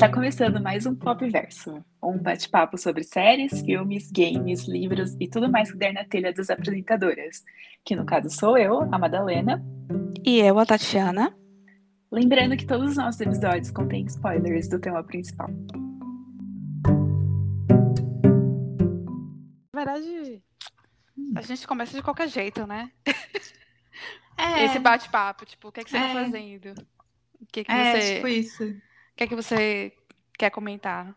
Está começando mais um Pop Verso, um bate-papo sobre séries, filmes, games, livros e tudo mais que der na telha das apresentadoras. Que no caso sou eu, a Madalena. E eu, a Tatiana. Lembrando que todos os nossos episódios contêm spoilers do tema principal. Na verdade, a gente começa de qualquer jeito, né? É. Esse bate-papo, tipo, o que, é que você É. tá fazendo? O que, que É, você. tipo isso. O que é que você quer comentar?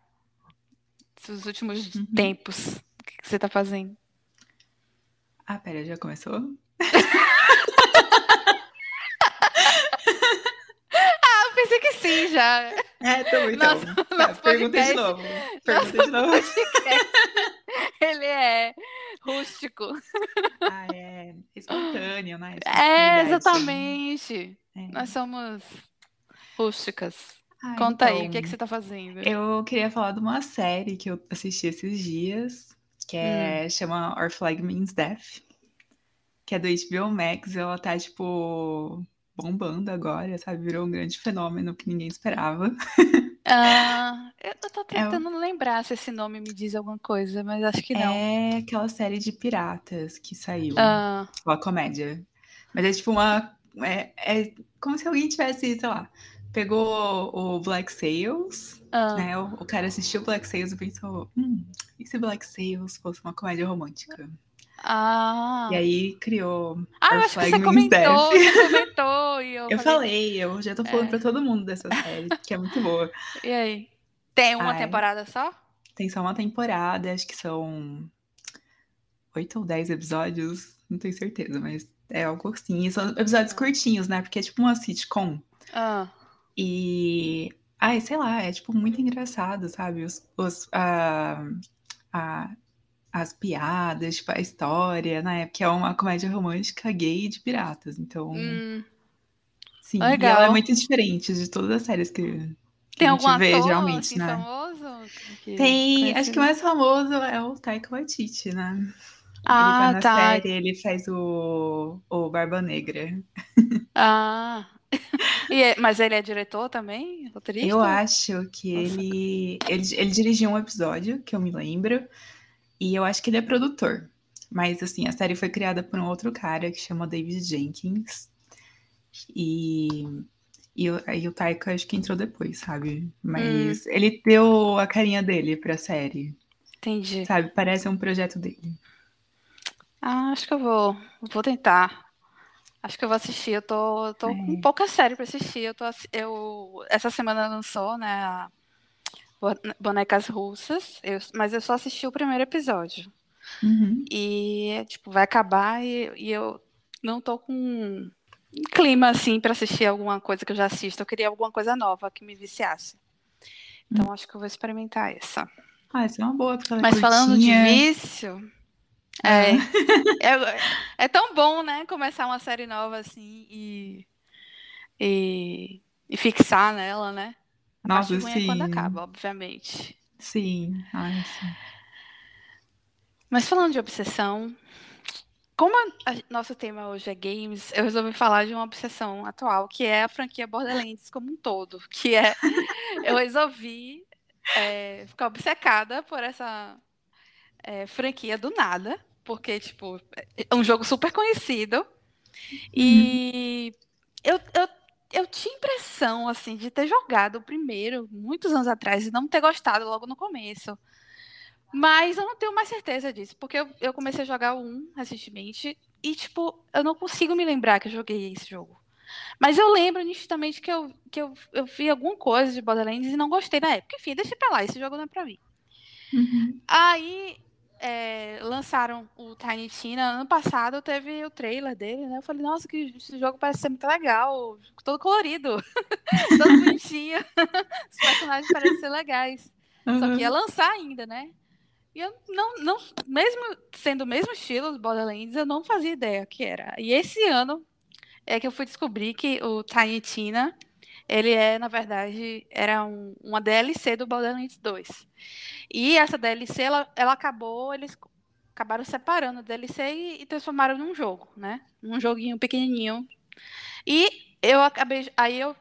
Dos últimos Uhum. tempos. O que, que você tá fazendo? Ah, pera, já começou? Ah, eu pensei que sim, já. É, tô então. Nossa, Tá, nosso pergunta de podcast- novo. Pergunta de novo. Ele é rústico. Ah, é espontâneo, né? É, exatamente. É. Nós somos rústicas. Ah, Conta aí, o então, que, é que você tá fazendo? Eu queria falar de uma série que eu assisti esses dias, que é, chama Our Flag Means Death, que é do HBO Max. Ela tá, tipo, bombando agora, sabe? Virou um grande fenômeno que ninguém esperava. Ah, eu tô É tentando lembrar se esse nome me diz alguma coisa, mas acho que não. É aquela série de piratas que saiu. Ah, Uma comédia. Mas é tipo uma. É, é como se alguém tivesse, sei lá, pegou o Black Sails, ah. né? O, o cara assistiu Black Sails e pensou: hum, e se Black Sails fosse uma comédia romântica? Ah, E aí criou. ah, eu acho que você comentou, você comentou, e eu, Eu falei, falei, eu já tô falando É. pra todo mundo dessa série, que é muito boa. e aí? Tem uma Ai. temporada só? Tem só uma temporada, acho que são oito ou dez episódios, não tenho certeza, mas é algo assim. E são episódios curtinhos, né? Porque é tipo uma sitcom. Ah, E. Ai, sei lá, é tipo muito engraçado, sabe? Os, os, ah, a- as piadas, tipo, a história, né? Porque é uma comédia romântica gay de piratas. Então, hum. sim. E ela legal. é muito diferente de todas as séries que, que Tem a gente vê ator geralmente, assim, né? famoso? que- Tem, acho que conhecido? o mais famoso é o Taika Waititi, né? ele Ah, tá na tá. série, ele faz o, o Barba Negra. Ah. E é- mas ele é diretor também? Roteirista? Eu acho que ele, ele, ele dirigiu um episódio, que eu me lembro, e eu acho que ele é produtor. Mas, assim, a série foi criada por um outro cara que chama David Jenkins. E, e, o- aí o Taika acho que entrou depois, sabe? Mas ele deu a carinha dele pra série, Entendi. sabe? Parece um projeto dele. Ah, acho que eu vou, vou tentar. Acho que eu vou assistir. Eu tô, tô com É. pouca série pra assistir. Eu tô, eu, essa semana lançou, né, Bonecas Russas, eu- mas eu só assisti o primeiro episódio. Uhum. E, tipo, vai acabar e, e eu não tô com um clima, assim, pra assistir alguma coisa que eu já assisto. Eu queria alguma coisa nova que me viciasse. Então, acho que eu vou experimentar essa. Ah, essa é uma boa, é Mas falando de curtinha. vício, é, é, é tão bom, né? Começar uma série nova assim e, e, e fixar nela, né? A Nossa, parte ruim é quando acaba, obviamente. Sim, ai, sim. Mas falando de obsessão, como a- a- nosso tema hoje é games, eu resolvi falar de uma obsessão atual, que é a franquia Borderlands como um todo. Que é. Eu resolvi é, ficar obcecada por essa é, franquia do nada, porque, tipo, é um jogo super conhecido. E eu, eu, eu tinha impressão, assim, de ter jogado o primeiro muitos anos atrás e não ter gostado logo no começo. Mas eu não tenho mais certeza disso, porque eu, eu comecei a jogar o 1 recentemente e, tipo, eu não consigo me lembrar que eu joguei esse jogo. Mas eu lembro nitidamente que eu, que eu, eu vi alguma coisa de Borderlands e não gostei na época. Enfim, deixa pra lá, esse jogo não é pra mim. Uhum. Aí é, lançaram o Tiny Tina. Ano passado teve o trailer dele, né? Eu falei, nossa, que esse jogo parece ser muito legal, todo colorido, todo bonitinho. Os personagens parecem ser legais. Só que ia lançar ainda, né? E eu não, não, mesmo sendo o mesmo estilo dos Borderlands, eu não fazia ideia que era. E esse ano é que eu fui descobrir que o Tiny Tina, ele é, na verdade, era um- uma DLC do Borderlands 2. E essa DLC, ela, ela acabou, eles acabaram separando a DLC e, e transformaram num jogo, né? Num joguinho pequenininho. E eu acabei, aí eu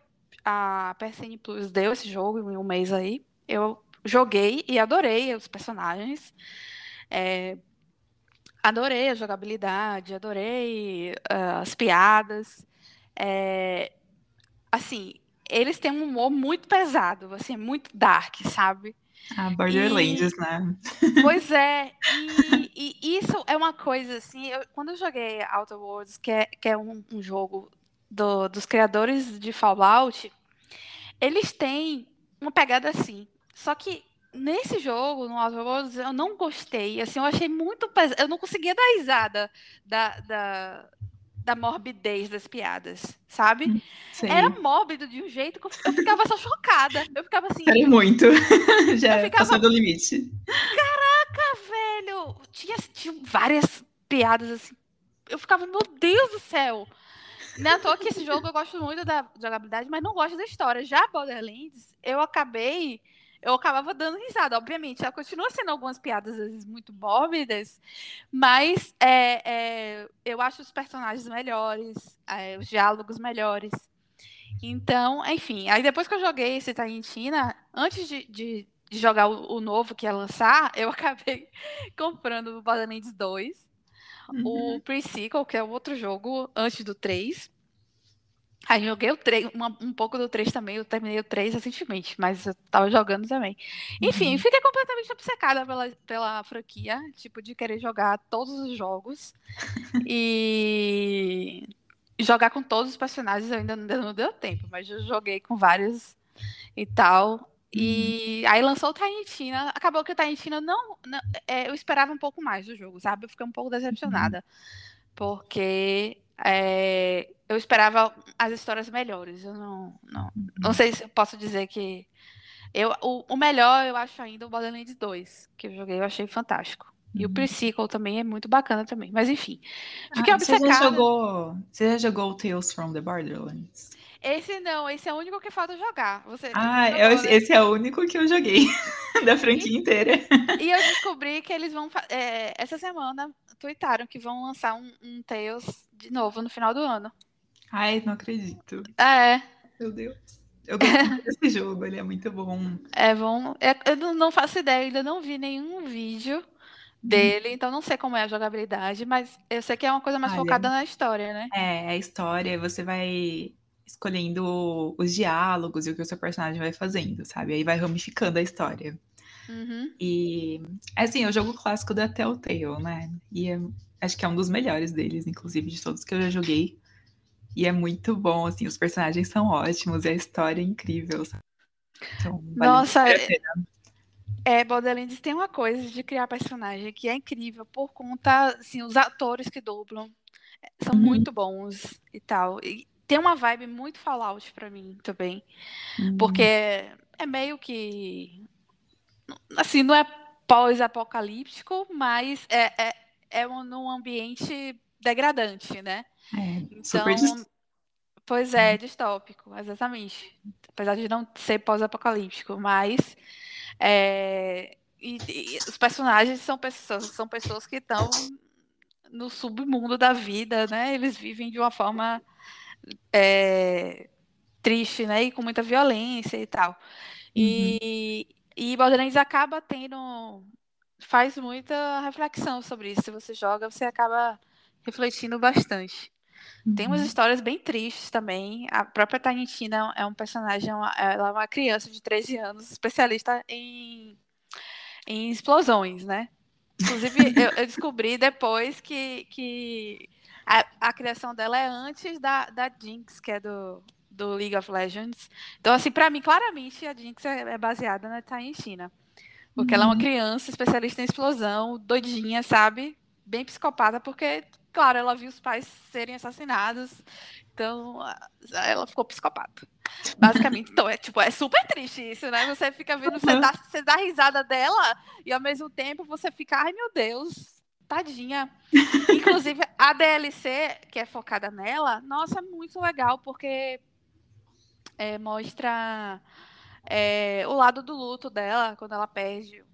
a PSN Plus deu esse jogo em um mês aí. Eu joguei e adorei os personagens. É, adorei a jogabilidade, adorei uh, as piadas. É, assim, eles têm um humor muito pesado, assim, muito dark, sabe? Ah, Borderlands, e, né? Pois é, e, e, isso é uma coisa assim. Eu, quando eu joguei Outer Worlds, que é, que é um, um jogo do, dos criadores de Fallout, eles têm uma pegada assim. Só que nesse jogo, no Outer Worlds, eu não gostei. Assim, eu achei muito pesado. Eu não conseguia dar risada da, da, da morbidez das piadas, sabe? Hum, Sim. Era mórbido de um jeito que eu ficava só chocada. Eu ficava assim. Peraí muito. Já ficava... passou do limite. Caraca, velho! Tinha, tinha várias piadas assim. Eu ficava, meu Deus do céu! Não é à toa que esse jogo eu gosto muito da jogabilidade, mas não gosto da história. Já Borderlands, eu acabei eu acabava dando risada, obviamente. Ela continua sendo algumas piadas, às vezes, muito mórbidas, mas é, é, eu acho os personagens melhores, é, os diálogos melhores. Então, enfim, aí depois que eu joguei esse Taintina, antes de, de, de jogar o, o, novo que ia lançar, eu acabei comprando o Borderlands 2, uhum. o Pre-Sequel, que é o outro jogo antes do 3. Aí joguei o 3, uma, um pouco do 3 também, eu terminei o 3 recentemente, mas eu tava jogando também. Enfim, uhum. fiquei completamente obcecada pela, pela franquia, tipo, de querer jogar todos os jogos. e jogar com todos os personagens ainda não, não deu tempo, mas eu joguei com vários e tal. E uhum. aí lançou o Taintina. Acabou que o Taintina não. não é, eu esperava um pouco mais do jogo, sabe? Eu fiquei um pouco decepcionada. Uhum. Porque é, eu esperava as histórias melhores. Eu não, não, não uhum. sei se eu posso dizer que. Eu, o, o melhor eu acho ainda o Borderlands 2, que eu joguei, eu achei fantástico. E o uhum. Pre-Sequel também é muito bacana também. Mas enfim. Fiquei ah, obcecada. Você já, jogou, você já jogou Tales from the Borderlands? Esse não, esse é o único que falta jogar. Você ah, jogou, eu, né? esse é o único que eu joguei da franquia e, inteira. E eu descobri que eles vão. É, essa semana, tweetaram que vão lançar um, um Tales de novo no final do ano. Ai, não acredito. É. Meu Deus. Eu gosto desse jogo, ele é muito bom. É bom. É, eu não faço ideia, ainda não vi nenhum vídeo hum. dele, então não sei como é a jogabilidade, mas eu sei que é uma coisa mais Olha, focada na história, né? É, a história, você vai escolhendo os diálogos e o que o seu personagem vai fazendo, sabe? Aí vai ramificando a história. Uhum. E, assim, é o jogo clássico da Telltale, né? E é, acho que é um dos melhores deles, inclusive, de todos que eu já joguei. E é muito bom, assim, os personagens são ótimos e a história é incrível. Então, vale Nossa, é, é, Borderlands tem uma coisa de criar personagem que é incrível por conta, assim, os atores que dublam são uhum. muito bons e tal. E tem uma vibe muito Fallout para mim também, uhum. porque é meio que assim, não é pós-apocalíptico, mas é, é, é um, num ambiente degradante, né? É, então, super pois é, distópico, exatamente. Apesar de não ser pós-apocalíptico, mas é, e, e os personagens são pessoas, são pessoas que estão no submundo da vida, né? Eles vivem de uma forma é, triste, né? E com muita violência e tal. E, uhum. e Borderlands acaba tendo. faz muita reflexão sobre isso. Se você joga, você acaba refletindo bastante. Uhum. Tem umas uhum. histórias bem tristes também. A própria Tanitina é um personagem, ela é uma criança de 13 anos, especialista em, em explosões, né? Inclusive, eu, eu, descobri depois que, que a, a, criação dela é antes da, da Jinx, que é do, do League of Legends. Então, assim, para mim, claramente, a Jinx é, é baseada na China. Porque uhum. ela é uma uhum. criança especialista em explosão, doidinha, sabe? Bem psicopata, porque claro, ela viu os pais serem assassinados, então ela ficou psicopata. Basicamente, então é tipo, é super triste isso, né? Você fica vendo, você dá, você dá risada dela e ao mesmo tempo você fica, ai meu Deus, tadinha. Inclusive, a DLC, que é focada nela, nossa, é muito legal, porque é, mostra é, o lado do luto dela, quando ela perde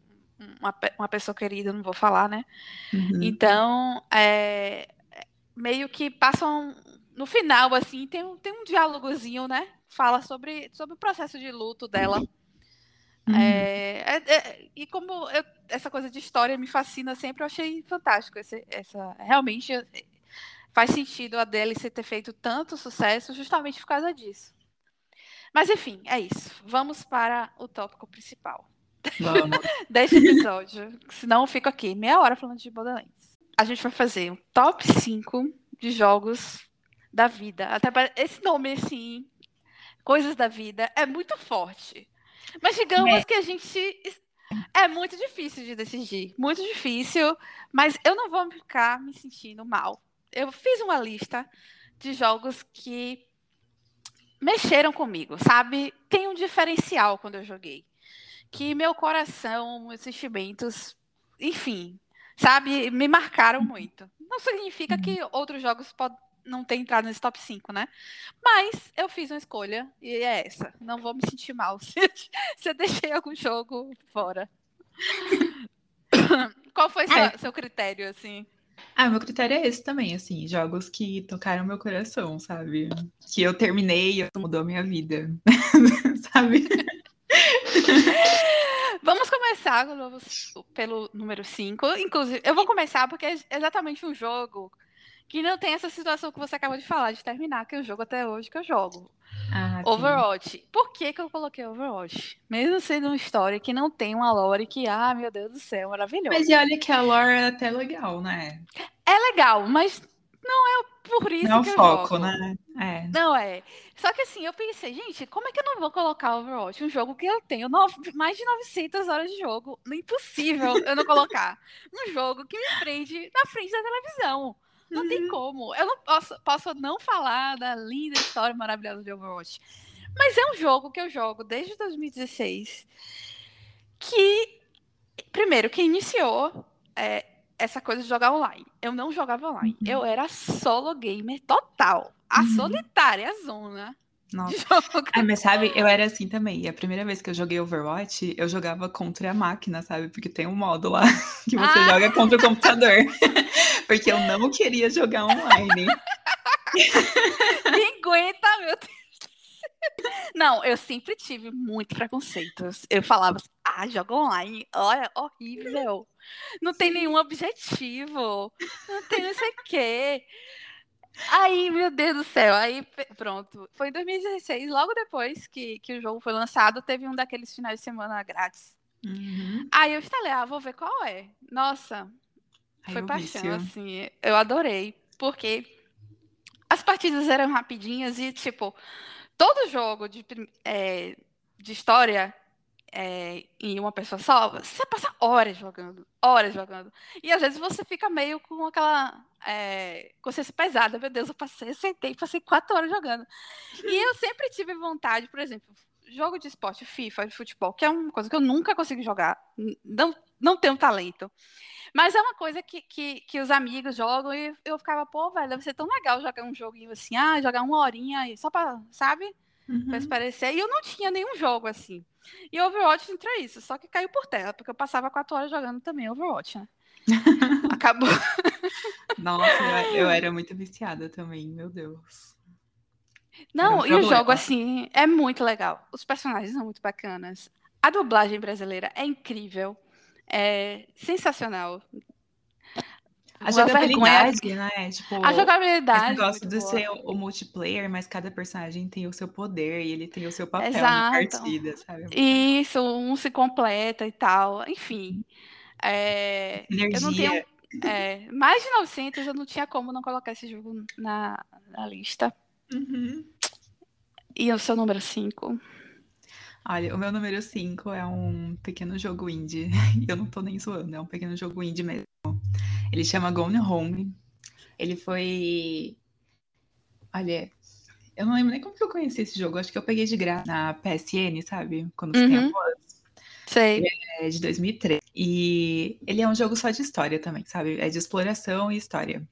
uma, uma pessoa querida, não vou falar, né? Uhum. Então, é, meio que passam. No final, assim, tem um, tem um diálogozinho, né? fala sobre, sobre o processo de luto dela. Uhum. É, é, é, e como eu, essa coisa de história me fascina sempre, eu achei fantástico. Esse, essa, realmente faz sentido a DLC ter feito tanto sucesso justamente por causa disso. Mas enfim, é isso. Vamos para o tópico principal. Vamos. deste episódio. Senão eu fico aqui meia hora falando de Borderlands. A gente vai fazer um top 5 de jogos da vida. Até para esse nome, assim, Coisas da Vida, é muito forte. Mas digamos É. que a gente. É muito difícil de decidir. Muito difícil. Mas eu não vou ficar me sentindo mal. Eu fiz uma lista de jogos que mexeram comigo, sabe? Tem um diferencial quando eu joguei. Que meu coração, meus sentimentos, enfim, sabe, me marcaram muito. Não significa que outros jogos podem não ter entrado nesse top 5, né? Mas eu fiz uma escolha e é essa. Não vou me sentir mal se, se eu deixei algum jogo fora. Qual foi seu, É. seu critério, assim? Ah, meu critério é esse também, assim, jogos que tocaram meu coração, sabe? Que eu terminei e mudou a minha vida, sabe? Vamos começar pelo número 5. Inclusive, eu vou começar porque é exatamente um jogo que não tem essa situação que você acabou de falar, de terminar, que é o jogo até hoje que eu jogo. Ah. Overwatch. Por que, que eu coloquei Overwatch? Mesmo sendo uma história que não tem uma lore que, ah, meu Deus do céu, maravilhosa. Mas e olha que a lore é até legal, né? É legal, mas não é por isso Não é o que eu foco, jogo. né? É. Não é. Só que assim, eu pensei, gente, como é que eu não vou colocar Overwatch? Um jogo que eu tenho nove- mais de 900 horas de jogo. Impossível eu não colocar. Um jogo que me prende na frente da televisão. Não tem como. Eu não posso, posso não falar da linda história maravilhosa de Overwatch. Mas é um jogo que eu jogo desde 2016. Que, primeiro, que iniciou é, essa coisa de jogar online. Eu não jogava online. Uhum. Eu era solo gamer total. A Uhum. solitária zona Nossa. Ah, mas sabe, eu era assim também. E a primeira vez que eu joguei Overwatch, eu jogava contra a máquina, sabe? Porque tem um modo lá que você Ah. joga contra o computador. Porque eu não queria jogar online. Ninguém aguenta, meu Deus. Não, eu sempre tive muito preconceitos. Eu falava assim, ah, joga online, olha, horrível. Não tem nenhum objetivo. Não tem não sei o quê. Aí, meu Deus do céu, aí pronto. Foi em 2016, logo depois que, que o jogo foi lançado, teve um daqueles finais de semana grátis. Uhum. Aí eu instalei, ah, vou ver qual é. Nossa, Ai, foi paixão, vício. assim. Eu adorei. Porque as partidas eram rapidinhas e, tipo, todo jogo de, é, de história é, em uma pessoa só, você passa horas jogando. Horas jogando. E às vezes você fica meio com aquela é, consciência pesada. Meu Deus, eu passei, sentei, passei quatro horas jogando. E eu sempre tive vontade, por exemplo, jogo de esporte, FIFA, de futebol, que é uma coisa que eu nunca consegui jogar. Não, não tenho talento. Mas é uma coisa que, que, que os amigos jogam e eu ficava, pô, velho, deve ser tão legal jogar um joguinho assim, ah, jogar uma horinha só pra, sabe? Uhum. Pra esparecer. E eu não tinha nenhum jogo assim. E Overwatch entrou isso, só que caiu por terra, porque eu passava quatro horas jogando também Overwatch, né? Acabou. Nossa, eu, era muito viciada também, meu Deus. Não, um e o jogo, assim, é muito legal. Os personagens são muito bacanas. A dublagem brasileira é incrível. É sensacional. A vergonha. jogabilidade, né? Tipo, A esse jogabilidade. é negócio de boa. ser o multiplayer, mas cada personagem tem o seu poder e ele tem o seu papel na Exato. partida, sabe? Isso, um se completa e tal. Enfim. É, eu não tenho. é, mais de 900, eu não tinha como não colocar esse jogo na, na lista. Uhum. E o seu número 5? Olha, o meu número 5 é um pequeno jogo indie. Eu não tô nem zoando, é um pequeno jogo indie mesmo. Ele chama Gone Home. Ele foi. Olha, eu não lembro nem como que eu conheci esse jogo. Acho que eu peguei de graça na PSN, sabe? Quando você tem a Uhum. Plus. Sei. É de 2003. E ele é um jogo só de história também, sabe? É de exploração e história.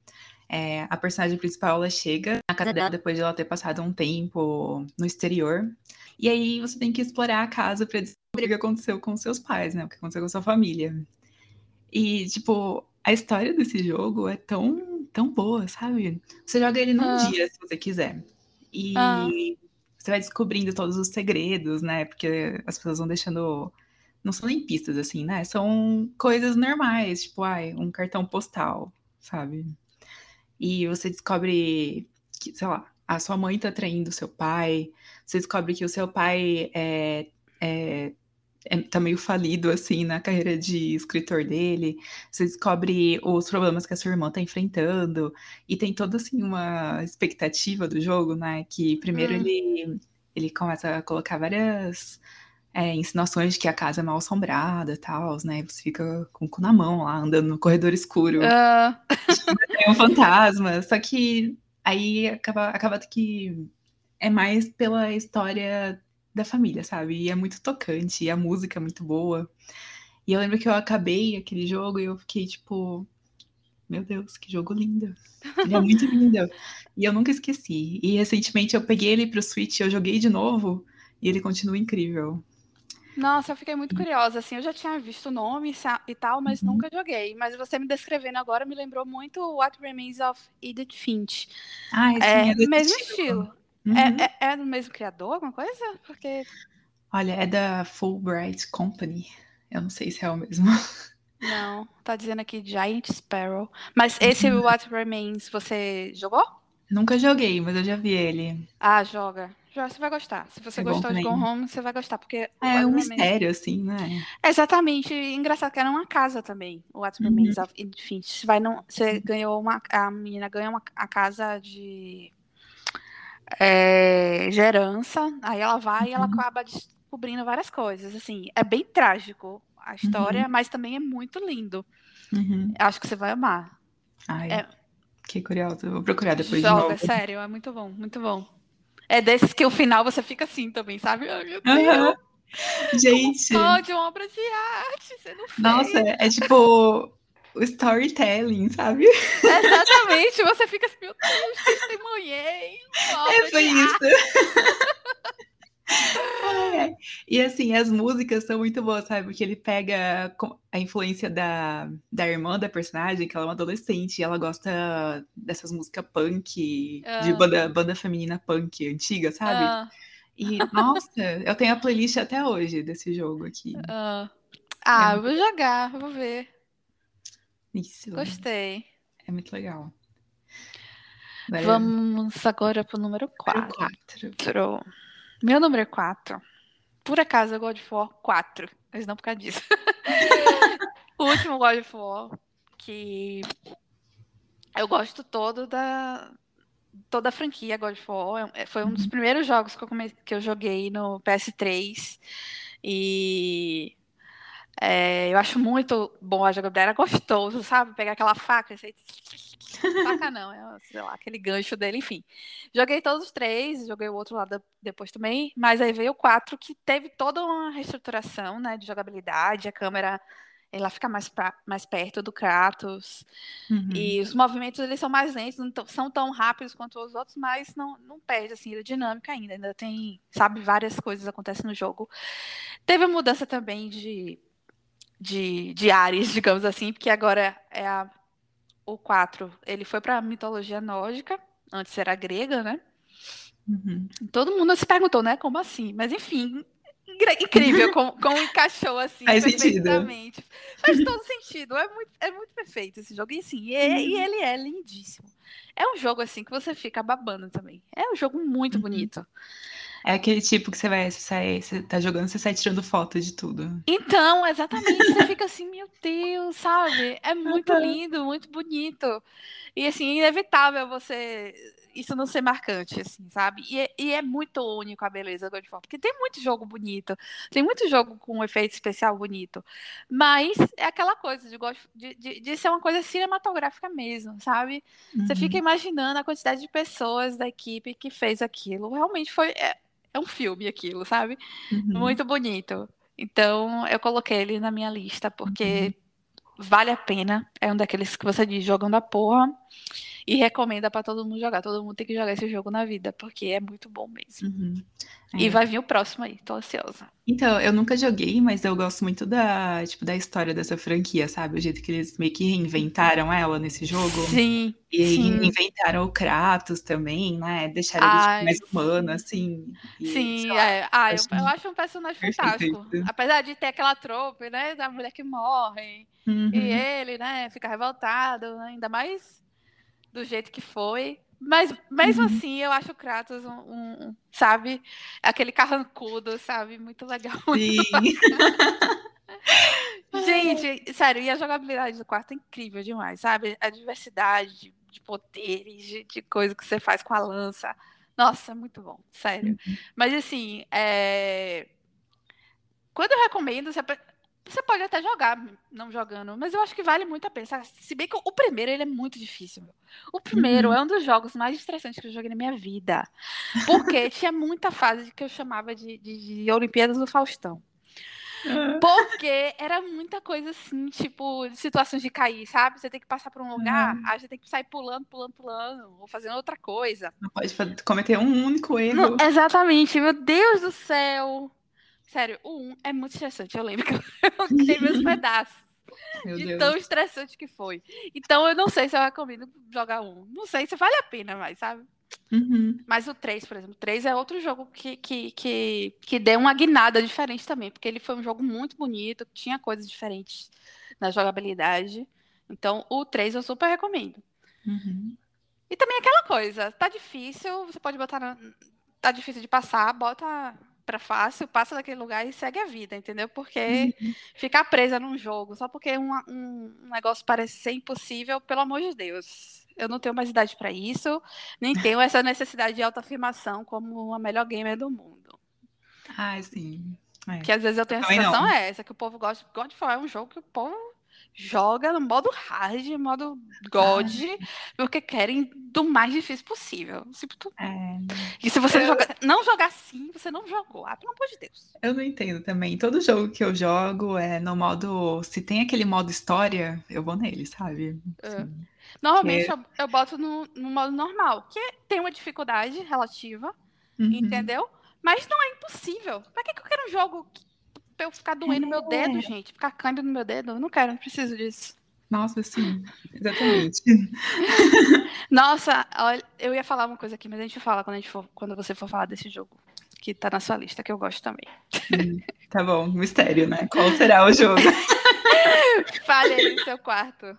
É, a personagem principal, ela chega na casa dela depois de ela ter passado um tempo no exterior. E aí você tem que explorar a casa pra descobrir o que aconteceu com seus pais, né? O que aconteceu com sua família. E, tipo, a história desse jogo é tão, tão boa, sabe? Você joga ele num Ah. dia, se você quiser. E Ah. você vai descobrindo todos os segredos, né? Porque as pessoas vão deixando. Não são nem pistas, assim, né? São coisas normais, tipo, ai, um cartão postal, sabe? E você descobre que, sei lá, a sua mãe tá traindo seu pai, você descobre que o seu pai é, é, é, tá meio falido, assim, na carreira de escritor dele, você descobre os problemas que a sua irmã tá enfrentando, e tem toda, assim, uma expectativa do jogo, né, que primeiro hum. ele, ele começa a colocar várias... É, insinuações de que a casa é mal assombrada e tal, né? Você fica com o cu na mão lá, andando no corredor escuro. Uh... Tem um fantasma. Só que Aí acaba, acaba que é mais pela história da família, sabe? E é muito tocante, e a música é muito boa. E eu lembro que eu acabei aquele jogo e eu fiquei tipo, meu Deus, que jogo lindo. Ele é muito lindo. E eu nunca esqueci. E recentemente eu peguei ele pro Switch, eu joguei de novo e ele continua incrível. Nossa, eu fiquei muito curiosa, assim, eu já tinha visto o nome e tal, mas uhum. nunca joguei. Mas você me descrevendo agora me lembrou muito What Remains of Edith Finch. Ah, sim, é, é mesmo estilo. Uhum. É, é, é, do mesmo criador, alguma coisa? Porque... Olha, é da Fulbright Company. Eu não sei se é o mesmo. Não, tá dizendo aqui Giant Sparrow. Mas esse uhum. What Remains, você jogou? Nunca joguei, mas eu já vi ele. Ah, joga. Já você vai gostar. Se você é gostou de Go Home, você vai gostar, porque... É um mistério, assim, né? Exatamente. Engraçado que era uma casa também, o What uhum. Remains of Enfim, você, vai num, você ganhou uma... A menina ganha uma, a casa de... É, gerança, aí ela vai e ela uhum. acaba descobrindo várias coisas, assim, é bem trágico a história, uhum. mas também é muito lindo. Uhum. Acho que você vai amar. Ai, é... que curioso, vou procurar depois Joga, de novo. sério, é muito bom, muito bom. É desses que o final você fica assim também, sabe? Ai, meu Deus. Uhum. Gente. Como pode uma obra de arte sendo feita? Nossa, é tipo o storytelling, sabe? Exatamente, você fica assim, meu Deus, testemunhei. É, foi isso. É. E assim, as músicas são muito boas, sabe? Porque ele pega a influência da, da irmã da personagem, que ela é uma adolescente, e ela gosta dessas músicas punk, de ah. banda, banda feminina punk antiga, sabe? Uh. E, nossa, eu tenho a playlist até hoje desse jogo aqui. Uh. Ah, é vou jogar, vou ver. Isso. Gostei. É muito legal. Agora... Vamos agora pro número 4. 4. Meu número 4. Por acaso é God of War 4, mas não por causa disso. o último God of War, que eu gosto todo da toda a franquia God of War. Foi um dos uhum. primeiros jogos que eu, come... que eu joguei no PS3. E é, eu acho muito bom a jogabilidade, era gostoso, sabe? Pegar aquela faca e Faca não, é, sei lá, aquele gancho dele, enfim. Joguei todos os três, joguei o outro lado depois também, mas aí veio o 4, que teve toda uma reestruturação, né, de jogabilidade, a câmera ela fica mais, pra, mais perto do Kratos. Uhum. E os movimentos eles são mais lentos, não são tão rápidos quanto os outros, mas não, não perde assim, a dinâmica ainda. Ainda tem, sabe, várias coisas acontecem no jogo. Teve a mudança também de, de, de áreas, digamos assim, porque agora é a o 4, ele foi para a mitologia nórdica, antes era grega, né? Uhum. Todo mundo se perguntou, né? Como assim? Mas enfim, incrível como, como encaixou assim Faz perfeitamente. Sentido. Faz todo sentido. É muito, é muito perfeito esse jogo. E assim, e, uhum. e, ele é lindíssimo. É um jogo assim que você fica babando também. É um jogo muito uhum. bonito. É aquele tipo que você vai, você, sai, você tá jogando, você sai tirando foto de tudo. Então, exatamente. Você fica assim, meu Deus, sabe? É muito lindo, muito bonito. E assim, inevitável você isso não ser marcante, assim, sabe? E, é, e é muito único a beleza do Godfall, porque tem muito jogo bonito, tem muito jogo com um efeito especial bonito, mas é aquela coisa de, de, de, ser uma coisa cinematográfica mesmo, sabe? Uhum. Você fica imaginando a quantidade de pessoas da equipe que fez aquilo. Realmente foi. É, é um filme aquilo, sabe? Uhum. Muito bonito. Então, eu coloquei ele na minha lista, porque uhum. vale a pena. É um daqueles que você diz jogando a porra e recomenda para todo mundo jogar. Todo mundo tem que jogar esse jogo na vida, porque é muito bom mesmo. Uhum. E É. vai vir o próximo aí, tô ansiosa. Então, eu nunca joguei, mas eu gosto muito da, tipo, da história dessa franquia, sabe? O jeito que eles meio que reinventaram ela nesse jogo. Sim, E sim. reinventaram o Kratos também, né? Deixaram ele tipo, Ai, mais humano, sim. assim. E, Sim, lá, é. Ah, eu, acho eu acho um personagem fantástico. isso. Apesar de ter aquela trope, né, da mulher que morre, Uhum. e ele, né, fica revoltado, né, ainda mais do jeito que foi. Mas mesmo Uhum. assim, eu acho o Kratos um, um- sabe, aquele carrancudo, sabe, muito legal. Sim. Gente, sério, e a jogabilidade do quarto é incrível demais, sabe? A diversidade de, de poderes, de, de coisa que você faz com a lança. Nossa, é muito bom, sério. Mas assim, é, quando eu recomendo, você pode até jogar, não jogando, mas eu acho que vale muito a pena. Se bem que o primeiro ele é muito difícil. meu. O primeiro Uhum. é um dos jogos mais estressantes que eu joguei na minha vida. Porque tinha muita fase que eu chamava de, de, de Olimpíadas do Faustão. Porque era muita coisa assim, tipo, de situações de cair, sabe? Você tem que passar por um lugar, aí você tem que sair pulando, pulando, pulando, ou fazendo outra coisa. Não pode cometer um único erro. Não, exatamente, meu Deus do céu. Sério, o 1 é muito estressante. Eu lembro que eu arranquei meus pedaços Meu de Deus. tão estressante que foi. Então eu não sei se eu recomendo jogar um. Não sei se vale a pena mais, sabe? Uhum. Mas o 3, por exemplo, o 3 é outro jogo que, que, que, que deu uma guinada diferente também, porque ele foi um jogo muito bonito, tinha coisas diferentes na jogabilidade. Então, o 3 eu super recomendo. Uhum. E também aquela coisa, tá difícil, você pode botar. Na... Tá difícil de passar, bota pra fácil, passa daquele lugar e segue a vida, entendeu? Porque ficar presa num jogo só porque um, um, negócio parece ser impossível, pelo amor de Deus. Eu não tenho mais idade pra isso, nem tenho essa necessidade de autoafirmação como a melhor gamer do mundo. Ai, sim. É. Que às vezes eu tenho a Também sensação não. é essa, que o povo gosta. Godfall é um jogo que o povo joga no modo hard, modo God, porque querem do mais difícil possível. É, E se você Eu- joga- não jogar assim, você não jogou. Ah, pelo amor de Deus. eu não entendo também. Todo jogo que eu jogo é no modo. Se tem aquele modo história, eu vou nele, sabe? É. Assim, Normalmente eu, eu boto no, no modo normal, que tem uma dificuldade relativa, uhum. entendeu? Mas não é impossível. Pra que, que eu quero um jogo que- pra eu ficar doendo meu dedo, gente? Ficar caindo no meu dedo? Eu não quero, não preciso disso. Nossa, sim, exatamente. Nossa, olha, eu ia falar uma coisa aqui, mas a gente fala quando, gente for, quando você for falar desse jogo. Que tá na sua lista, que eu gosto também. Hum, tá bom, mistério, né? Qual será o jogo? Fale aí no seu quarto.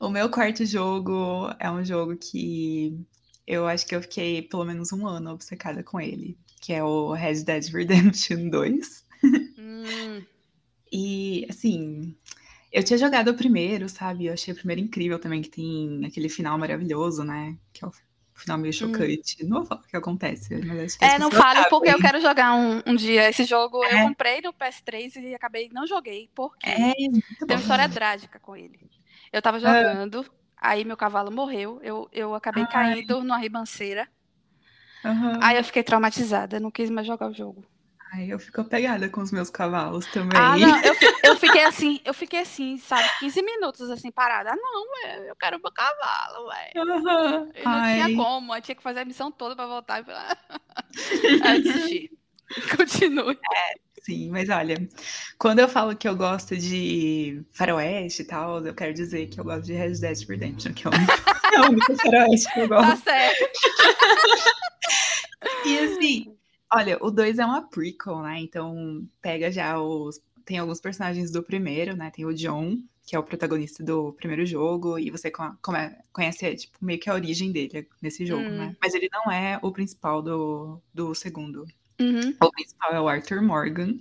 O meu quarto jogo é um jogo que eu acho que eu fiquei pelo menos um ano obcecada com ele, que é o Red Dead Redemption 2. Hum, E, assim, eu tinha jogado o primeiro, sabe? Eu achei o primeiro incrível também, que tem aquele final maravilhoso, né? Que é o final meio chocante. Não vou falar o que acontece, que É, não fale sabem. porque eu quero jogar um, um dia. Esse jogo eu É. comprei no PS3 e acabei não joguei, porque É, tem uma história trágica com ele. Eu tava jogando, aí meu cavalo morreu, eu, eu acabei Ai. caindo numa ribanceira. Aham. Aí eu fiquei traumatizada, não quis mais jogar o jogo. Ai, eu fico apegada com os meus cavalos também. Ah, não, eu, eu fiquei assim, eu fiquei assim, sabe, 15 minutos assim, parada. Ah, não, ué, eu quero meu cavalo, ué. E não Ai, tinha como, eu tinha que fazer a missão toda pra voltar e falar. Aí eu desisti. Continue. Sim, mas olha, quando eu falo que eu gosto de faroeste e tal, eu quero dizer que eu gosto de Red Dead Redemption, que é o único, é o único faroeste que eu Tá gosto. certo. E assim, olha, o 2 é uma prequel, né? Então pega já os. Tem alguns personagens do primeiro, né? Tem o John, que é o protagonista do primeiro jogo, e você come- conhece, tipo, meio que a origem dele nesse jogo, Hum. né? Mas ele não é o principal do, do segundo. Uhum. O principal é o Arthur Morgan,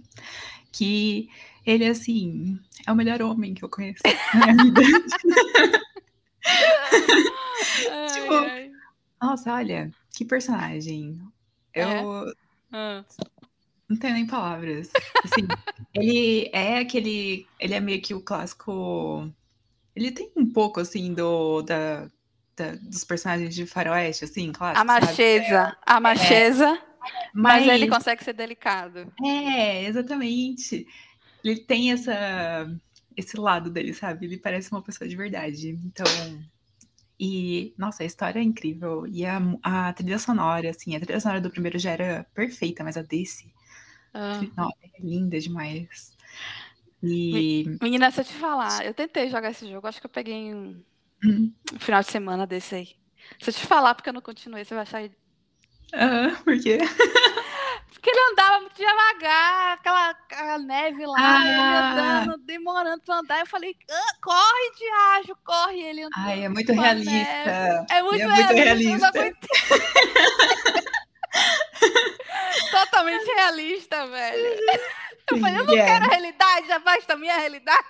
que ele, assim, é o melhor homem que eu conheço na minha vida. Ai, Tipo, ai. Nossa, olha, que personagem. Eu É? Ah. não tenho nem palavras. Assim, ele é aquele. Ele é meio que o clássico. Ele tem um pouco, assim, do. Da, da- dos personagens de faroeste, assim, clássico. A macheza, a macheza, mas, Mas, ele consegue ser delicado. É, exatamente. Ele tem essa. esse lado dele, sabe? Ele parece uma pessoa de verdade. Então. E, nossa, a história é incrível. E a, a trilha sonora, assim, a trilha sonora do primeiro já era perfeita, mas a desse. Ah. Nossa, é linda demais. E. Menina, se eu te falar, eu tentei jogar esse jogo, acho que eu peguei um, um final de semana desse aí. Se eu te falar porque eu não continuei, você vai achar. ah, por quê? Porque ele andava muito devagar, aquela, neve lá, ele Ah. andando, demorando pra andar. Eu falei, "Ah, corre, Diajo, corre. Ele andando. Ai, é muito a realista. neve. É muito, é muito realista. Totalmente realista, velho. Eu falei, eu não é. quero a realidade, abaixo da minha realidade.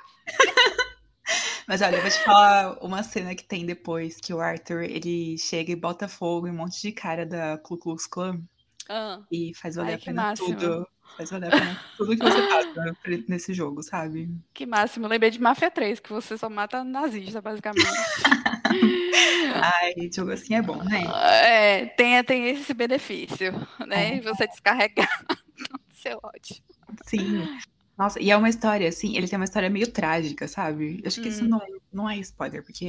Mas olha, eu vou te falar uma cena que tem depois que o Arthur ele chega e bota fogo em um monte de cara da Ku Klux Klan Ah, e faz valer Ai, a pena máximo. tudo. Faz valer a pena tudo que você passa pre- nesse jogo, sabe? que máximo. Eu lembrei de Máfia 3, que você só mata nazista, basicamente. Ai, jogo assim é bom, né? É, tem, tem esse benefício, né? E Você descarregar seu ódio. Sim. Nossa, e é uma história, assim, ele tem uma história meio trágica, sabe? Eu acho que isso Hum. não, não é spoiler, porque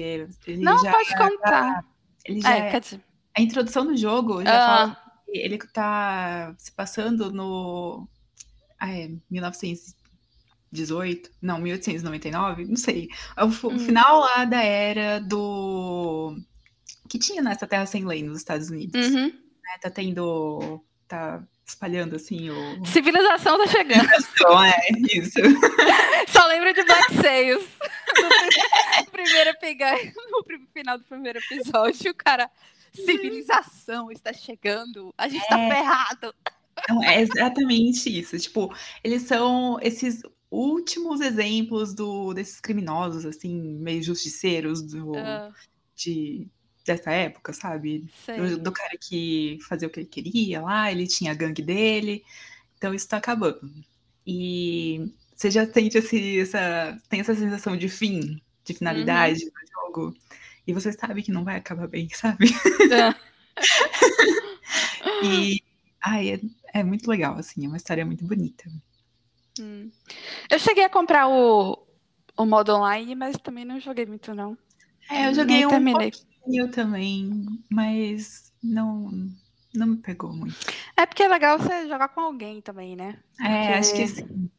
ele Não, já. pode contar. Ele já É, dizer, A introdução do jogo já Ah. fala ele tá se passando no. Ah, é, 1918? Não, 1899? Não sei. É o, Hum. final lá da era do. Que tinha nessa Terra Sem Lei nos Estados Unidos. uhum. né? Tá tendo. Tá espalhando assim o. civilização tá chegando. Então, é, isso. Só lembra de Black Sails. No pri- primeiro episódio, no final do primeiro episódio, o cara. Civilização está chegando. A gente tá É. ferrado. Não, é exatamente isso. Tipo, eles são esses últimos exemplos do, desses criminosos, assim, meio justiceiros do, Ah, de, dessa época, sabe? Do, do cara que fazia o que ele queria lá, ele tinha a gangue dele. Então isso tá acabando. E você já sente esse, essa, tem essa sensação de fim, de finalidade Uhum. do jogo. E você sabe que não vai acabar bem, sabe? Ah, E ai, é, é muito legal, assim, é uma história muito bonita. hum. Eu cheguei a comprar o, o modo online, mas também não joguei muito, não. É, eu joguei um terminei. pouquinho também, mas não, não me pegou muito. É porque é legal você jogar com alguém também, né? É, acho que Porque- sim.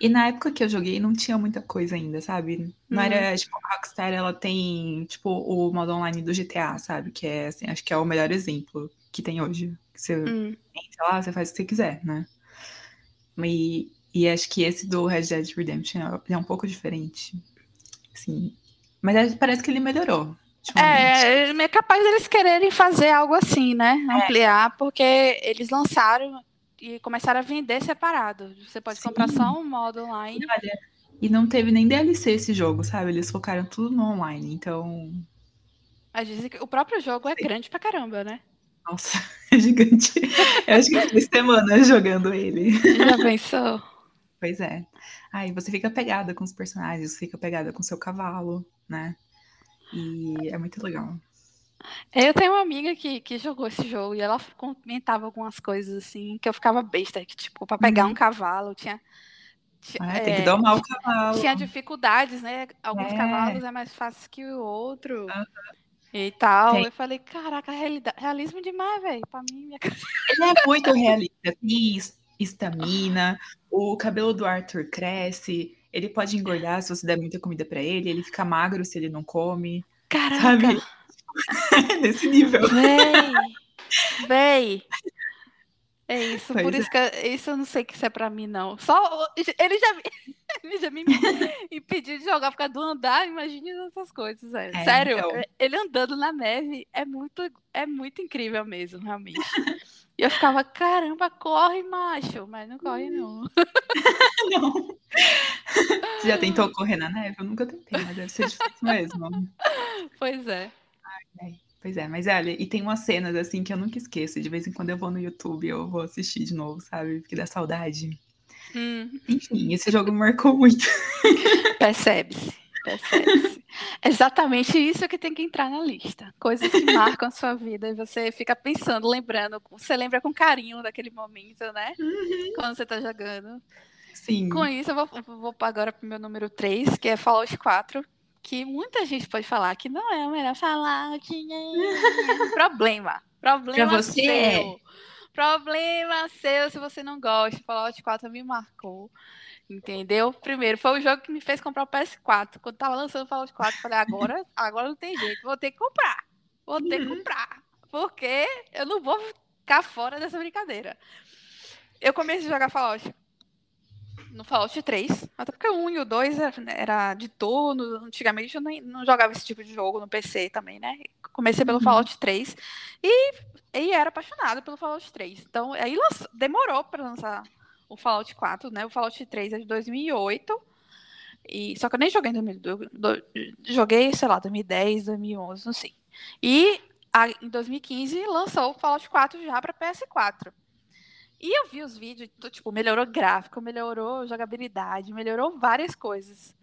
E na época que eu joguei, não tinha muita coisa ainda, sabe? Não Uhum. era, tipo, a Rockstar, ela tem, tipo, o modo online do GTA, sabe? Que é, assim, acho que é o melhor exemplo que tem hoje. Que você Hum. entra lá, você faz o que você quiser, né? E, e acho que esse do Red Dead Redemption é- é um pouco diferente. Assim, mas é- parece que ele melhorou. ultimamente. É, é capaz deles quererem fazer algo assim, né? Ampliar, porque eles lançaram e começaram a vender separado. Você pode Sim. comprar só um modo online. Olha, e não teve nem DLC esse jogo, sabe? Eles focaram tudo no online, então. Mas dizem que o próprio jogo é grande pra caramba, né? Nossa, é gigante. Eu acho que eu fiquei semanas jogando ele. Já pensou? Pois é. Aí você fica pegada com os personagens, fica pegada com o seu cavalo, né? E é muito legal. Eu tenho uma amiga que, que jogou esse jogo e ela comentava algumas coisas assim, que eu ficava besta, que tipo, pra pegar Uhum. um cavalo tinha. ti- Ah, tem é, que domar o cavalo. tinha dificuldades, né? Alguns É. cavalos é mais fácil que o outro. Aham. E tal. Tem. Eu falei, caraca, realismo demais, velho. Pra mim, minha. Ele é muito realista. Tem es- estamina, o cabelo do Arthur cresce, ele pode engordar se você der muita comida pra ele, ele fica magro se ele não come. Caraca, Sabe? Nesse nível. véi. Véi. É isso, por Pois isso que isso eu não sei que isso é pra mim, não. Só ele já, me- ele já me impediu de jogar por causa do andar, imagine essas coisas, velho. É, Sério, então. ele andando na neve é muito, é muito incrível mesmo, realmente. E eu ficava, caramba, corre, macho, mas não corre, não. Não. Você já tentou correr na neve? Eu nunca tentei, mas deve ser difícil mesmo. Pois é. Pois é, mas olha, e tem umas cenas assim que eu nunca esqueço. De vez em quando eu vou no YouTube, eu vou assistir de novo, sabe? Porque dá saudade. Hum, Enfim, esse jogo me marcou muito. percebe-se, percebe-se. Exatamente isso que tem que entrar na lista. Coisas que marcam a sua vida e você fica pensando, lembrando. Você lembra com carinho daquele momento, né? Quando você tá jogando. Sim. Com isso, eu vou, vou agora pro meu número 3, que é Fallout 4. Que muita gente pode falar que não é o melhor Fallout. Problema. Problema Pra você seu. é. Problema seu se você não gosta. Fallout 4 me marcou. Entendeu? Primeiro, foi o jogo que me fez comprar o PS4. Quando tava lançando o Fallout 4, eu falei, agora, agora não tem jeito, vou ter que comprar. Vou ter que Uhum. comprar. Porque eu não vou ficar fora dessa brincadeira. Eu comecei a jogar Fallout no Fallout 3, até porque o 1 e o 2 era, era de turno. Antigamente eu nem, não jogava esse tipo de jogo no PC também, né? Comecei pelo Uhum. Fallout 3 e, e era apaixonada pelo Fallout 3. Então, aí demorou para lançar o Fallout 4, né? O Fallout 3 é de 2008. E, só que eu nem joguei em 2002. do- Joguei, sei lá, 2010, 2011, não sei. E a- em 2015 lançou o Fallout 4 já para PS4. E eu vi os vídeos, tipo, melhorou gráfico, melhorou jogabilidade, melhorou várias coisas.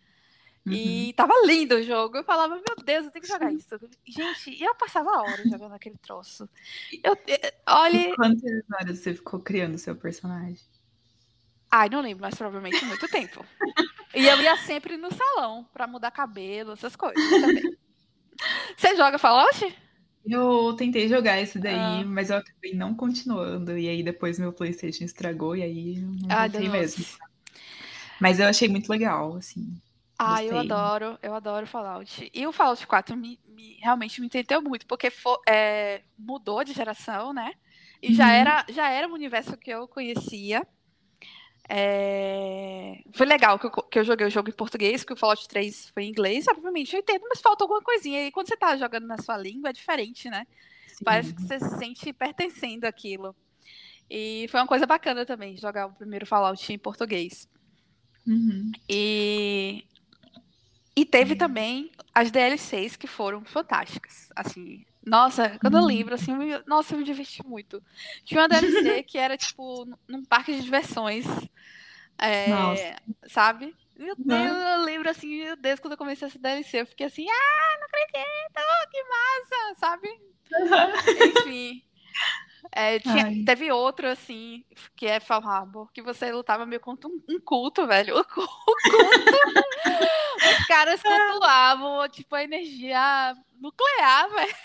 Uhum. E tava lindo o jogo. Eu falava, meu Deus, eu tenho que jogar isso. Gente, e eu passava horas jogando aquele troço. Eu, eh, olha. E quantas horas você ficou criando o seu personagem? Ai, não lembro, mas provavelmente muito tempo. E eu ia sempre no salão pra mudar cabelo, essas coisas também. Você joga Fallout? Eu tentei jogar esse daí, Ah. mas eu acabei não continuando. E aí depois meu Playstation estragou e aí eu não Ai, voltei mesmo. Mas eu achei muito legal, assim. Ah, eu Gostei. adoro, eu adoro Fallout. E o Fallout 4 me, me- realmente me entendeu muito, porque fo- é, mudou de geração, né? E já Uhum. era, já era um universo que eu conhecia. É, Foi legal que eu, que eu joguei o jogo em português, que o Fallout 3 foi em inglês. Obviamente eu entendo, mas falta alguma coisinha. E quando você tá jogando na sua língua, é diferente, né? Sim. Parece que você se sente pertencendo àquilo. E foi uma coisa bacana também, jogar o primeiro Fallout em português. Uhum. E, e teve É. também as DLCs que foram fantásticas. Assim, nossa, quando eu Hum. lembro, assim, eu me- nossa, eu me diverti muito. Tinha uma DLC que era, tipo, num parque de diversões. é, Nossa. sabe? Meu Deus, Uhum. eu lembro assim, meu Deus, quando eu comecei essa DLC, eu fiquei assim, ah, não acredito, que massa, sabe? Enfim. É, tinha- teve outro, assim, que é Fall Harbor, que você lutava meio contra um, um culto, velho. O culto. Os caras cultuavam, tipo, a energia nuclear, velho.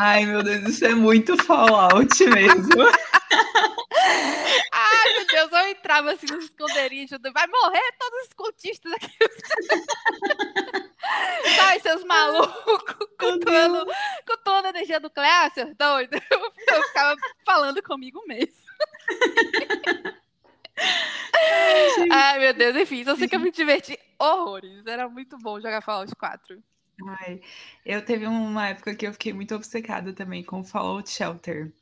Ai, meu Deus, isso é muito Fallout mesmo. Ai, meu Deus, eu entrava assim nos esconderijos, vai morrer todos os cultistas aqui. Sai, seus malucos, cultuando, cultuando a energia nuclear, seus doidos. Eu ficava falando comigo mesmo. Ai, meu Deus, enfim, só sei que eu me diverti horrores. Era muito bom jogar Fallout 4. Ai, eu teve uma época que eu fiquei muito obcecada também com Fallout Shelter.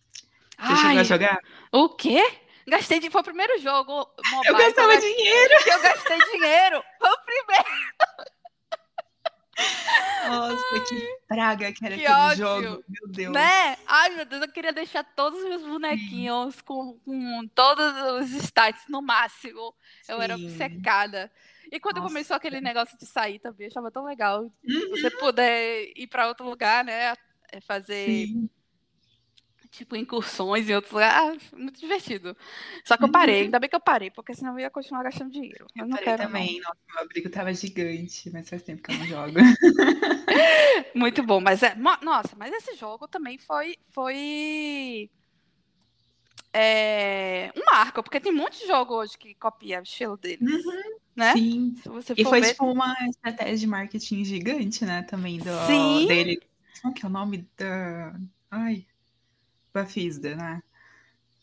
Você chegou Ai, a jogar? o quê? Gastei de... Foi o primeiro jogo mobile Eu gastava gastei- dinheiro. eu gastei dinheiro. Foi o primeiro. Nossa, que praga que era que aquele ódio. jogo. Meu Deus. Né? Ai, meu Deus, eu queria deixar todos os meus bonequinhos com, com todos os stats no máximo. Eu era Sim. obcecada. E quando Nossa. começou aquele negócio de sair também, eu achava tão legal. Uhum. Você poder ir pra outro lugar, né? é, Fazer, Sim. tipo, incursões em outros lugares. Ah, muito divertido. Só que eu parei, ainda bem que eu parei, porque senão eu ia continuar gastando dinheiro. Eu, Eu não parei quero. não. também. Nossa, meu abrigo tava gigante, mas faz tempo que eu não jogo. Muito bom, mas é. Nossa, mas esse jogo também foi. foi é, um marco, porque tem um monte de jogo hoje que copia o estilo deles. Né? Sim. E foi ver. tipo uma estratégia de marketing gigante, né? Também do, Sim. dele. Como que é o nome da. Ai. Bafisda, né?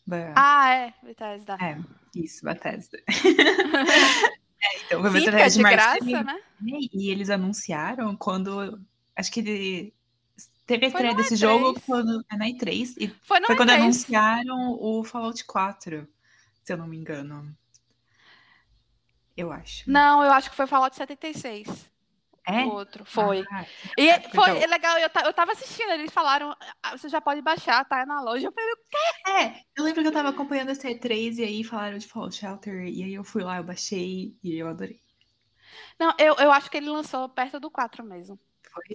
Ba- Ah, é, Bethesda. É, isso, Bethesda. é, então, foi uma Sim, é estratégia de de marketing. graça, né? E eles anunciaram quando. Acho que ele. Teve a estreia desse E3. jogo quando, é na E3. E Foi foi quando E3. anunciaram o Fallout 4, se eu não me engano. Eu acho. Não, eu acho que foi Fallout 76. É? O outro, foi. Ah, E tá, foi então. legal, eu, eu tava assistindo, eles falaram, "Ah, você já pode baixar, tá na loja. Eu falei, É, eu lembro que eu tava acompanhando esse E3 e aí falaram de Fallout Shelter. E aí eu fui lá, eu baixei e eu adorei. não, eu, eu acho que ele lançou perto do 4 mesmo.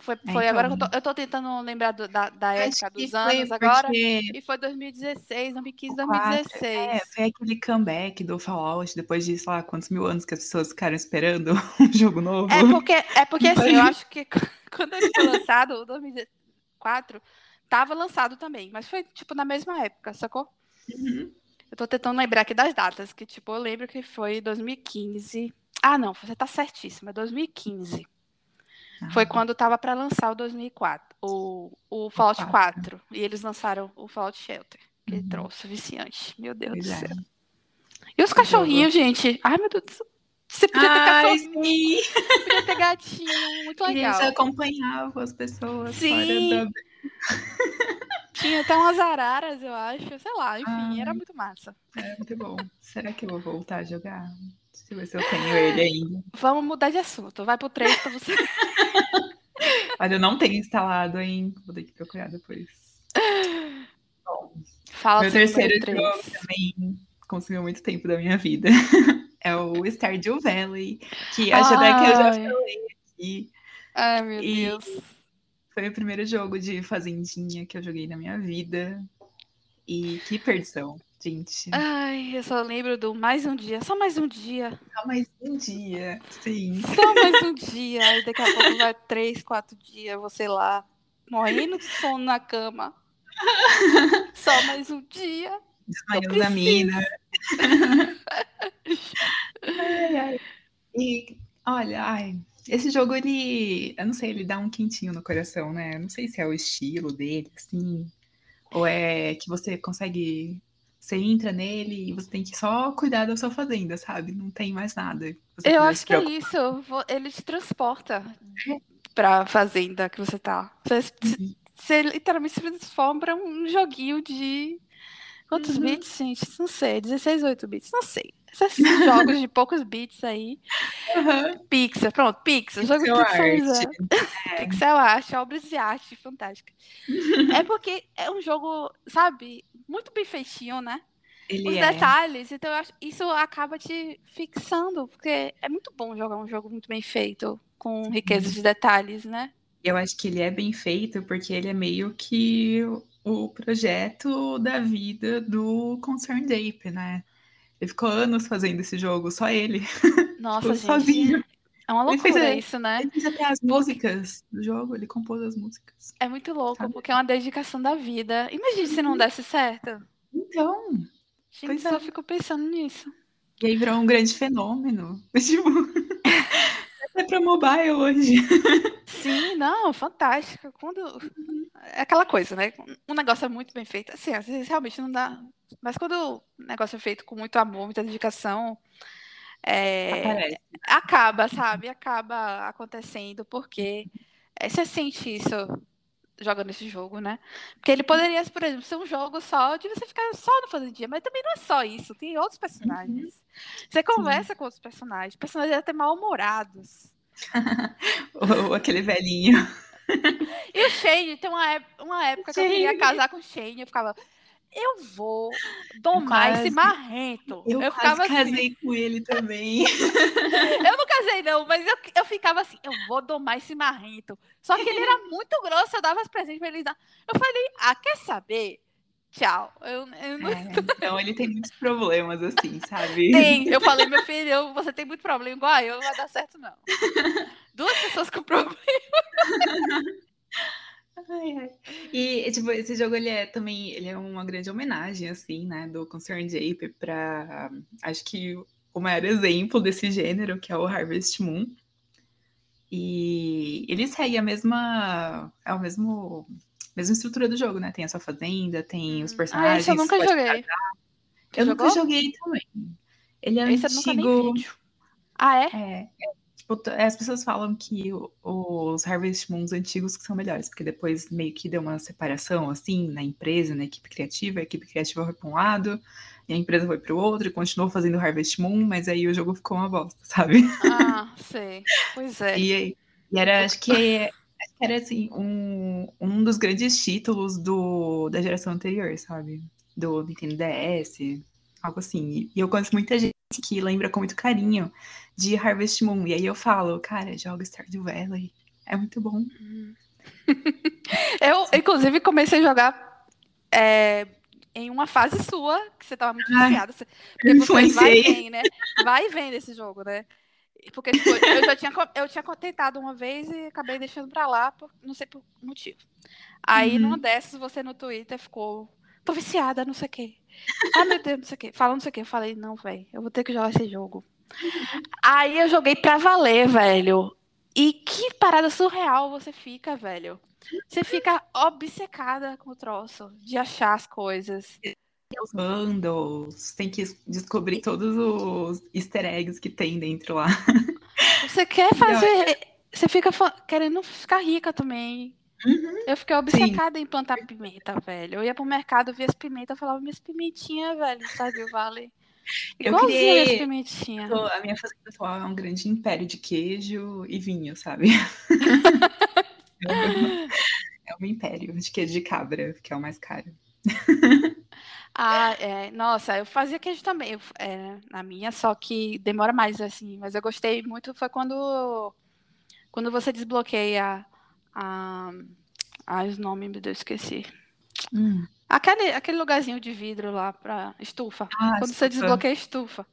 Foi, É, foi agora que eu então. tô, eu tô tentando lembrar do- da, da época dos foi anos agora. E foi 2016, 2015, o quatro- 2016. É, foi aquele comeback do Fallout depois de, sei lá, quantos mil anos que as pessoas ficaram esperando um jogo novo. É porque, é porque assim, eu acho que quando ele foi lançado, o 2004, tava lançado também, mas foi tipo na mesma época, sacou? Uhum. Eu tô tentando lembrar aqui das datas, que tipo, eu lembro que foi 2015. Ah, não, você tá certíssima, 2015. Foi Ah, quando tava pra lançar o 2004, o, o Fallout quatro. 4, e eles lançaram o Fallout Shelter, que Uhum. trouxe viciante. Meu Deus pois do é. céu. E os cachorrinhos, gente? Ai, meu Deus do céu. Você podia ter cachorrinho, podia ter gatinho, muito Eles legal. acompanhavam as pessoas Sim. fora da... Tinha até umas araras, eu acho. Sei lá, enfim, Ai. era muito massa. É muito bom. Será que eu vou voltar a jogar? Deixa eu ver se eu tenho ele ainda. Vamos mudar de assunto. Vai pro 3 pra você. Olha, eu não tenho instalado, hein? Vou ter que procurar depois. Fala Meu terceiro número jogo três. também consumiu muito tempo da minha vida. É o Stardew Valley, que acho até que eu já falei aqui. Ai, meu E- Deus. Foi o primeiro jogo de fazendinha que eu joguei na minha vida. E que perdição, gente. Ai, eu só lembro do mais um dia. Só mais um dia. Só mais um dia, sim. Só mais um dia. Aí daqui a pouco vai três, quatro dias, você lá, morrendo de sono na cama. Só mais um dia. Desmaiando na mina. ai, ai. E olha, ai, esse jogo ele, eu não sei, ele dá um quentinho no coração, né? Eu não sei se é o estilo dele, assim, ou é que você consegue, você entra nele e você tem que só cuidar da sua fazenda, sabe? Não tem mais nada. Eu acho que é isso. Ele te transporta pra fazenda que você tá. Você, Uhum. você literalmente se transforma pra um joguinho de. Quantos Uhum. bits, gente? Não sei. 16, 8 bits? Não sei. Esses jogos de poucos bits aí. Aham. Pixel, pronto, Pixel. Jogo Pixel pixelizado. art. Pixel art, obras de arte fantástica. é porque é um jogo, sabe, muito bem feitinho, né? Ele Os é. detalhes, então eu acho, isso acaba te fixando, porque é muito bom jogar um jogo muito bem feito, com riqueza de detalhes, né? Eu acho que ele é bem feito porque ele é meio que o projeto da vida do Concerned Ape, né? Ele ficou anos fazendo esse jogo, só ele. Nossa, Tipo, gente. sozinho. É uma fez loucura a- isso, né? Ele fez até as músicas do jogo, ele compôs as músicas. É muito louco, Sabe? porque é uma dedicação da vida. Imagina se não desse certo. Então, Gente, Pois só é. fico pensando nisso. e aí virou um grande fenômeno. Tipo, até pra mobile hoje. Sim, não, fantástica. Quando. É aquela coisa, né? Um negócio é muito bem feito. Assim, às vezes realmente não dá. Mas quando o negócio é feito com muito amor, muita dedicação, é, acaba, sabe? Acaba acontecendo, porque é, você sente isso jogando esse jogo, né? Porque ele poderia, por exemplo, ser um jogo só de você ficar só no Fazendinha, mas também não é só isso, tem outros personagens. Você conversa com outros personagens, personagens até mal-humorados. Ou aquele velhinho. E o Shane, tem uma, uma época que eu queria Shane. casar com o Shane, eu ficava, eu vou domar esse quase- marrento. Eu, Eu, ficava assim, casei com ele também. eu não casei não, mas eu, eu ficava assim, eu vou domar esse marrento. Só que ele era muito grosso, eu dava os presentes pra ele dar. Eu falei, ah, quer saber? Tchau. Eu, eu não É, então ele tem muitos problemas, assim, sabe? tem. Eu falei, meu filho, você tem muito problema igual a eu, não vai dar certo não. Duas pessoas com problema. Ai, ai. E, tipo, esse jogo, ele é também, ele é uma grande homenagem, assim, né, do Concerned Ape pra, acho que o maior exemplo desse gênero, que é o Harvest Moon. E ele segue a mesma, é o mesmo, mesma estrutura do jogo, né? Tem a sua fazenda, tem os Ah, personagens. esse eu nunca joguei. Eu nunca jogou? joguei também. Ele é Esse nunca antigo. Ah? É, é, tipo, t- as pessoas falam que os Harvest Moons antigos que são melhores, porque depois meio que deu uma separação, assim, na empresa, na equipe criativa, a equipe criativa foi para um lado, e a empresa foi para o outro, e continuou fazendo Harvest Moon, mas aí o jogo ficou uma bosta, sabe? Ah, sei. Pois é. E, e era, acho que, era, assim, um, um dos grandes títulos do, da geração anterior, sabe? Do Nintendo DS, algo assim. E eu conheço muita gente que lembra com muito carinho de Harvest Moon. E aí eu falo, cara, joga Stardew Valley. É muito bom. Eu, inclusive, comecei a jogar é, em uma fase sua, que você tava muito viciada. você- Porque você vai e vem, né? Vai e vem desse jogo, né? Porque tipo, eu já tinha, eu tinha tentado uma vez e acabei deixando pra lá, por, não sei por motivo. Aí, Uhum. numa dessas, você no Twitter ficou, tô viciada, não sei o quê. Ah, meu Deus, não sei o quê. Falando não sei o quê. Eu falei, não, velho, eu vou ter que jogar esse jogo. Aí eu joguei pra valer, velho. E que parada surreal você fica, velho. Você fica obcecada com o troço, de achar as coisas. Os bundles, tem que descobrir todos os easter eggs que tem dentro lá. Você quer fazer. Você fica querendo ficar rica também. Uhum. Eu fiquei obcecada em plantar pimenta, velho. Eu ia pro mercado, via as pimentas, eu falava, minhas pimentinhas, velho, Stardew Valley. Eu Igualzinho criei- minhas pimentinhas. Então, A minha fazenda atual é um grande império de queijo e vinho, sabe? É um império de queijo de cabra, que é o mais caro. Ah, é, nossa, eu fazia queijo também, eu- é, na minha, só que demora mais, assim, mas eu gostei muito, foi quando, quando você desbloqueia a, ah, os nomes, meu Deus, esqueci. Hum. Aquele, aquele lugarzinho de vidro lá pra estufa, Ah, quando você estufa. desbloqueia a estufa.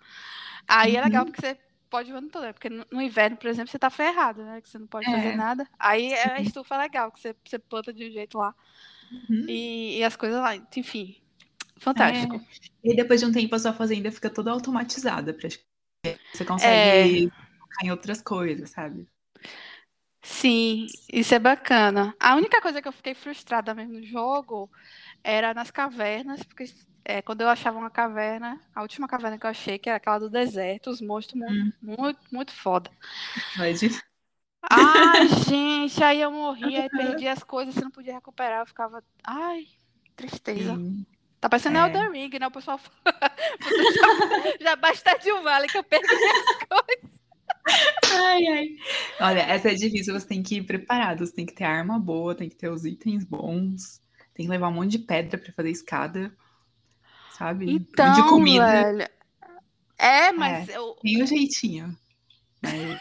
Aí é legal Uhum. porque você pode ir o ano todo, né? porque no, no inverno, por exemplo, você tá ferrado, né, que você não pode É. fazer nada. Aí é a estufa legal, que você, você planta de um jeito lá, Uhum. e, e as coisas lá, enfim, fantástico. E depois de um tempo a sua fazenda fica toda automatizada. praticamente. Você consegue focar em outras coisas, sabe? Sim, isso é bacana. A única coisa que eu fiquei frustrada mesmo no jogo era nas cavernas, porque é, quando eu achava uma caverna, a última caverna que eu achei, que era aquela do deserto, os monstros mu- Hum. muito, muito foda. Mas, Ai, gente, aí eu morria, aí perdi as coisas, você não podia recuperar, eu ficava. Ai, tristeza. sim. Tá parecendo É. Elden Ring, né? O pessoal fala. já, já basta de um vale que eu perdi as coisas. Ai, ai. Olha, essa é difícil, você tem que ir preparado, você tem que ter arma boa, tem que ter os itens bons, tem que levar um monte de pedra pra fazer escada, sabe? um monte de Então, comida. velho. É, mas eu, Tem um jeitinho. Mas,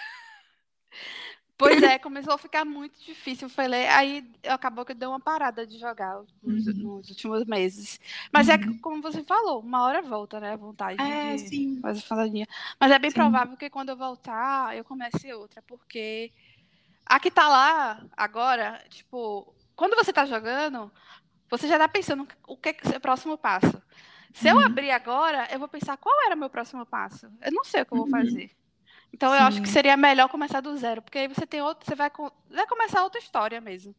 Pois é, começou a ficar muito difícil. Foi ler, aí acabou que eu dei uma parada de jogar nos, Uhum. nos últimos meses. Mas é Uhum. que, como você falou, uma hora volta, né? A vontade é, de sim. fazer fazendinha. Mas é bem Sim. provável que quando eu voltar, eu comece outra, porque a que tá lá agora, tipo, quando você tá jogando, você já tá pensando o que é o seu próximo passo. Se eu Uhum. abrir agora, eu vou pensar qual era o meu próximo passo. Eu não sei o que eu vou Uhum. fazer. Então eu acho que seria melhor começar do zero, porque aí você tem outro, você vai, vai começar outra história mesmo.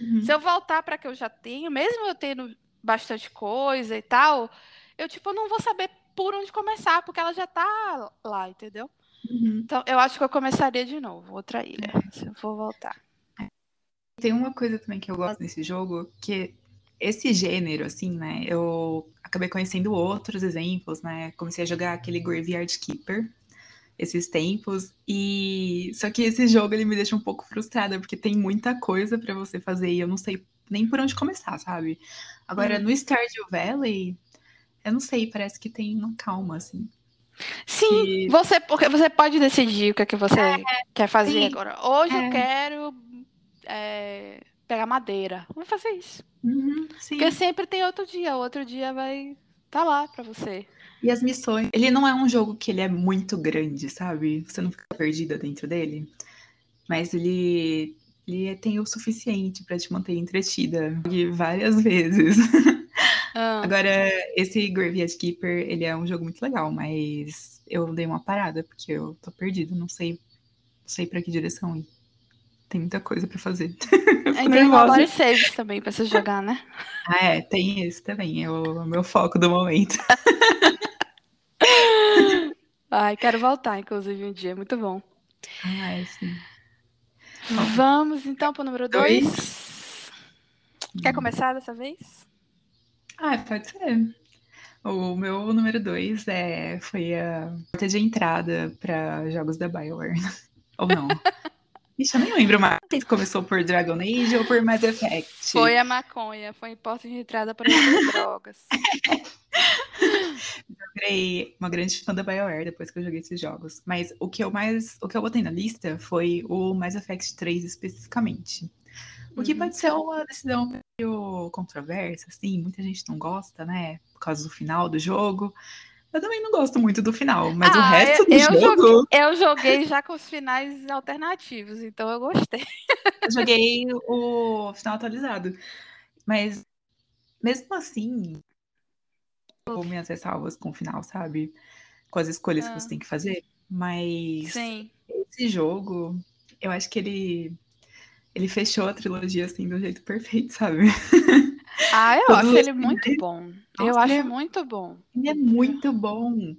Uhum. Se eu voltar para que eu já tenho, mesmo eu tendo bastante coisa e tal, eu tipo não vou saber por onde começar, porque ela já tá lá, entendeu? Uhum. Então eu acho que eu começaria de novo, outra ilha, se eu for voltar. Tem uma coisa também que eu gosto nesse jogo, que esse gênero, assim, né? Eu acabei conhecendo outros exemplos, né? Comecei a jogar aquele Graveyard Keeper esses tempos e só que esse jogo ele me deixa um pouco frustrada porque tem muita coisa pra você fazer e eu não sei nem por onde começar, sabe? Agora Hum. no Stardew Valley, eu não sei, parece que tem uma calma assim. Sim, E- você porque você pode decidir o que é que você quer fazer sim. agora. Hoje É. eu quero é, pegar madeira. Vou fazer isso. Uhum. Porque sempre tem outro dia, outro dia vai tá lá pra você. E as missões, ele não é um jogo que ele é muito grande, sabe? Você não fica perdida dentro dele. Mas ele, ele tem o suficiente pra te manter entretida várias vezes. Ah, Agora, esse Graveyard Keeper, ele é um jogo muito legal, mas eu dei uma parada porque eu tô perdida, não sei, não sei para que direção ir. Tem muita coisa pra fazer. aí tem. Mobile Saves também pra você jogar, né? Ah, é, tem esse também, é o meu foco do momento. Ai, quero voltar, inclusive, um dia. Muito bom. Ah, é sim. Vamos então pro número Dois. 2. Quer começar dessa vez? Ah, pode ser. O meu número dois é, foi a porta de entrada para jogos da BioWare. Ou não? Ixi, eu nem lembro mais. Se começou por Dragon Age ou por Mass Effect. Foi a maconha, foi em porta de entrada para as drogas. Virei uma grande fã da BioWare depois que eu joguei esses jogos. Mas o que eu mais. O que eu botei na lista foi o Mass Effect 3 especificamente. O que Uhum. pode ser uma decisão meio controversa, assim, muita gente não gosta, né? Por causa do final do jogo. Eu também não gosto muito do final, mas o Ah, resto eu- do eu jogo. Eu joguei já com os finais alternativos, então eu gostei. Eu joguei o final atualizado. Mas mesmo assim, eu minhas ressalvas com o final, sabe? Com as escolhas que Ah. você tem que fazer. Mas Sim. esse jogo, eu acho que ele ele fechou a trilogia assim do jeito perfeito, sabe? Ah, eu acho ele muito bom. Eu Nossa, acho ele é- muito bom. Ele é muito bom.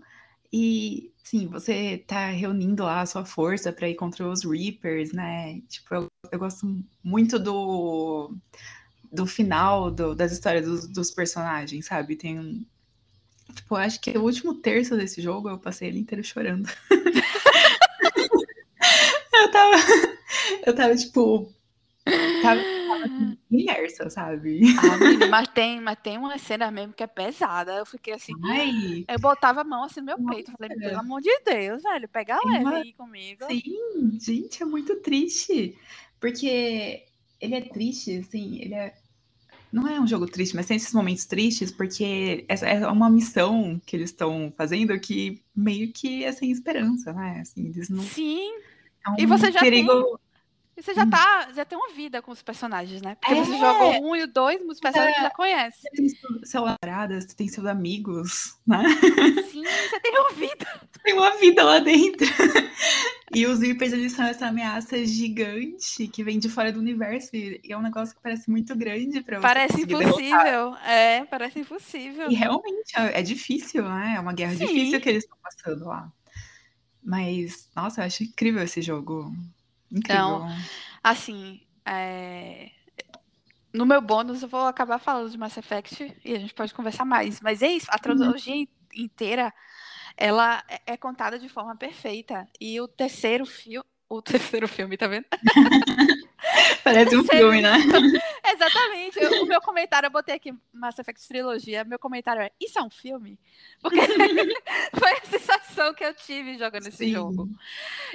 E, sim, você tá reunindo lá a sua força pra ir contra os Reapers, né? Tipo, eu, eu gosto muito do, do final do- das histórias dos, dos personagens, sabe? Tem um. Tipo, acho que o último terço desse jogo eu passei ele inteiro chorando. eu tava. Eu tava, tipo. Tava, tava assim, imersa, sabe? Ah, menina, mas tem, mas tem uma cena mesmo que é pesada. Eu fiquei assim, Ai, eu botava a mão assim no meu Nossa. peito. Falei, pelo amor de Deus, velho, pega leve uma- aí comigo. Sim, gente, é muito triste. Porque ele é triste, assim, ele é. Não é um jogo triste, mas tem esses momentos tristes, porque essa é uma missão que eles estão fazendo que meio que é sem esperança, né? Assim, eles não. Sim, É um E você já perigo. e você já tá, já tem uma vida com os personagens, né? Porque você É. jogou um e o dois, os personagens já conhece. Você tem seu- seu namorada, você tem seus amigos, né? Sim, você tem uma vida. Tem uma vida lá dentro. E os Reapers, eles são essa ameaça gigante que vem de fora do universo. E é um negócio que parece muito grande pra você Parece conseguir derrotar. impossível. É, parece impossível. E realmente é é difícil, né? É uma guerra Sim. difícil que eles estão passando lá. Mas, nossa, eu acho incrível esse jogo. Incrível. Então, Assim, é, no meu bônus eu vou acabar falando de Mass Effect e a gente pode conversar mais. Mas é isso, a trilogia in- inteira, ela é- é contada de forma perfeita. E o terceiro filme, o terceiro filme, tá vendo? Parece um filme, né? Exatamente. eu- o meu comentário, eu botei aqui Mass Effect trilogia. Meu comentário é: Isso é um filme? Porque foi a sensação que eu tive jogando esse Sim. jogo.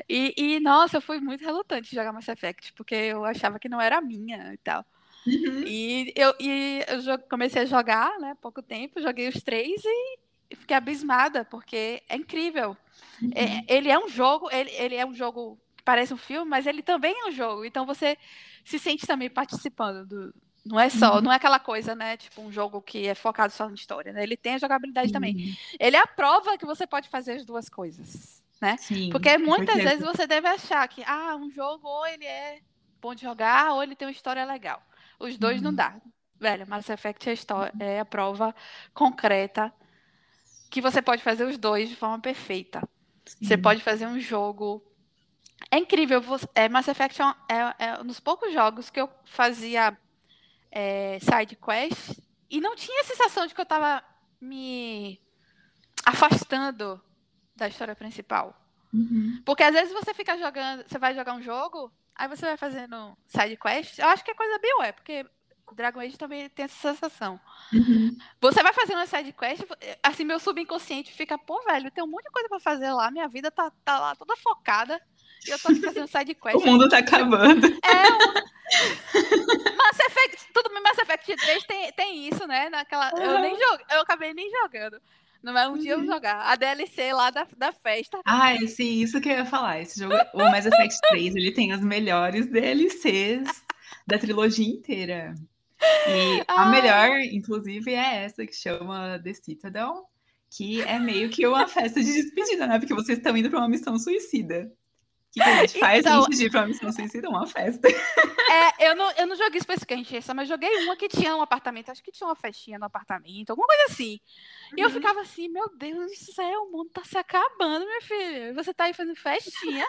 E, e, nossa, eu fui muito relutante de jogar Mass Effect, porque eu achava que não era minha e tal. Uhum. E eu, e eu comecei a jogar, né? Pouco tempo, joguei os três e fiquei abismada, porque é incrível. Uhum. É- ele é um jogo, ele, ele é um jogo que parece um filme, mas ele também é um jogo. Então você se sente também participando do. Não é só, Uhum. não é aquela coisa, né? Tipo, um jogo que é focado só na história, né? Ele tem a jogabilidade também. Sim, Ele é a prova que você pode fazer as duas coisas, né? Sim, Porque muitas vezes você deve achar que, ah, um jogo ou ele é bom de jogar ou ele tem uma história legal. Os dois não Uhum. dá. Velho, Mass Effect é a, histó- é a prova concreta que você pode fazer os dois de forma perfeita. Você Sim. pode fazer um jogo. É incrível. você- É, Mass Effect é, um- é- é um dos poucos jogos que eu fazia é, side quest e não tinha a sensação de que eu tava me afastando da história principal. Uhum. Porque às vezes você fica jogando, você vai jogar um jogo, aí você vai fazendo side quest. Eu acho que é coisa BioWare, porque Dragon Age também tem essa sensação. Uhum. Você vai fazendo uma side quest, assim, meu subconsciente fica, pô, velho, tem um monte de coisa pra fazer lá, minha vida tá, tá lá toda focada. E eu tô aqui fazendo side quest. O mundo tá acabando. É um... Mass Effect, tudo bem, Mass Effect 3 tem, tem isso, né? Naquela, eu nem jogo, eu acabei nem jogando. Não é um dia eu vou jogar. A DLC lá da, da festa. Ah, sim, isso que eu ia falar. Esse jogo, o Mass Effect 3, ele tem as melhores DLCs da trilogia inteira. E a Ai. melhor, inclusive, é essa que chama The Citadel, que é meio que uma festa de despedida, né? Porque vocês estão indo para uma missão suicida. O que, a gente faz Então- antes de ir para uma missão suicida? Uma festa. É, eu não, eu não joguei especificamente essa, mas joguei uma que tinha um apartamento, acho que tinha uma festinha no apartamento, alguma coisa assim. E eu ficava assim, meu Deus do céu, o mundo tá se acabando, minha filha. Você tá aí fazendo festinha.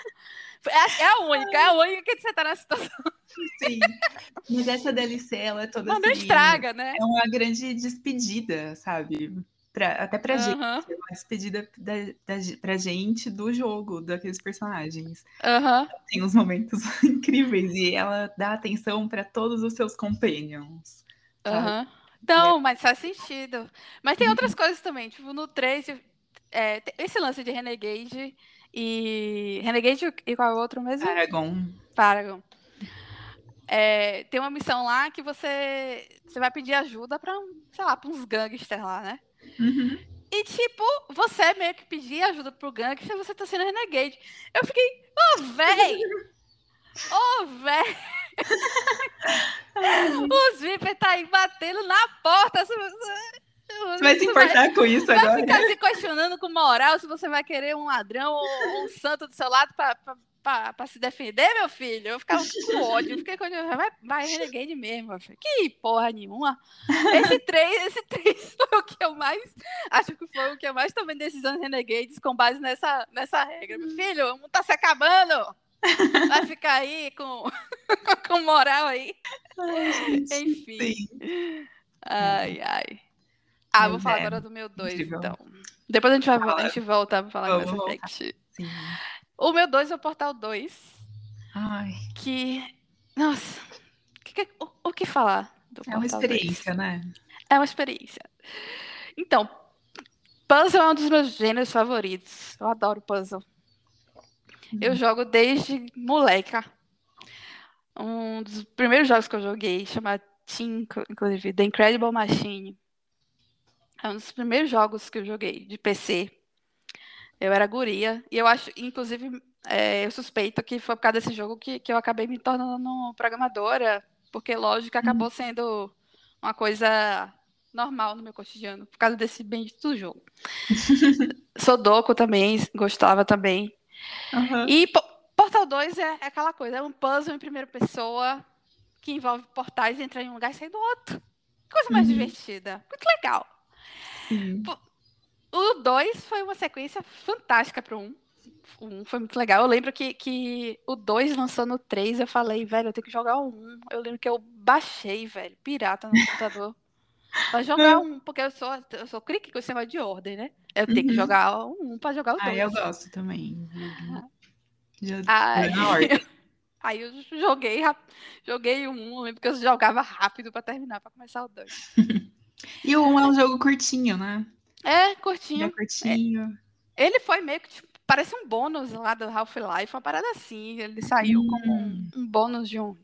É, é a única, é a única que você tá na situação. Sim. Mas essa DLC, ela é toda Mas não assim. estraga, né? É uma grande despedida, sabe? Pra, até pra gente. É uma despedida da, da, pra gente do jogo, daqueles personagens. Tem uns momentos incríveis e ela dá atenção pra todos os seus companions. Aham. Não, mas faz sentido. Mas tem outras coisas também. Tipo, no 3, é, esse lance de Renegade e. Renegade e qual é o outro mesmo? Paragon. Paragon. É, tem uma missão lá que você, você vai pedir ajuda pra, sei lá, pra uns gangsters lá, né? Uhum. E, tipo, você meio que pedir ajuda pro gangster, você tá sendo renegade. Eu fiquei, ô, oh, véi! Ô, oh, véi! Os Viper tá aí batendo na porta. Você vai se importar vai, com isso vai agora? Vai ficar se questionando com moral se você vai querer um ladrão ou um santo do seu lado pra, pra, pra, pra se defender, meu filho? Eu ficava com ódio. Eu fiquei com ódio. Vai, vai renegade mesmo. Que porra nenhuma. Esse 3, esse 3 foi o que eu mais. Acho que foi o que eu mais tomei decisões renegades com base nessa, nessa regra. Meu filho, o mundo tá se acabando. Vai ficar aí com, com moral aí. Ai, Enfim. Sim. Ai, ai. Ah, vou falar é, agora do meu 2, então. Depois a gente, vai, a gente volta pra falar Vamos do Mass Effect. O meu 2 é o Portal 2. Ai. Que. Nossa. Que, que, o, o, que falar do É uma experiência, 2? né? É uma experiência. Então, puzzle é um dos meus gêneros favoritos. Eu adoro puzzle. Eu uhum. jogo desde moleca. Um dos primeiros jogos que eu joguei, chama Team, inclusive, The Incredible Machine. É um dos primeiros jogos que eu joguei de PC. Eu era guria. E eu acho, inclusive, é, eu suspeito que foi por causa desse jogo que, que eu acabei me tornando programadora. Porque, lógico, acabou uhum. sendo uma coisa normal no meu cotidiano, por causa desse bendito jogo. Sudoku também, gostava também. Uhum. E Portal 2 é, é, aquela coisa, é um puzzle em primeira pessoa que envolve portais, entrar em um lugar e sair do outro. Coisa mais uhum. divertida. Muito legal. Uhum. O 2 foi uma sequência fantástica para o 1. O 1 foi muito legal. Eu lembro que, que o 2 lançou no 3, eu falei, velho, eu tenho que jogar o 1. Eu lembro que eu baixei, velho, pirata no computador. Pra jogar um, porque eu sou, eu sou crique com esse negócio de ordem, né? Eu tenho uhum. que jogar um pra jogar o dois. Ah, eu gosto também. Já, aí, na ordem. aí eu joguei, joguei um, lembro que eu jogava rápido pra terminar, pra começar o dois. e o um é um jogo curtinho, né? É, curtinho. É curtinho. É, ele foi meio que, tipo, parece um bônus lá do Half-Life, uma parada assim. Ele saiu hum. como um, um, bônus de um,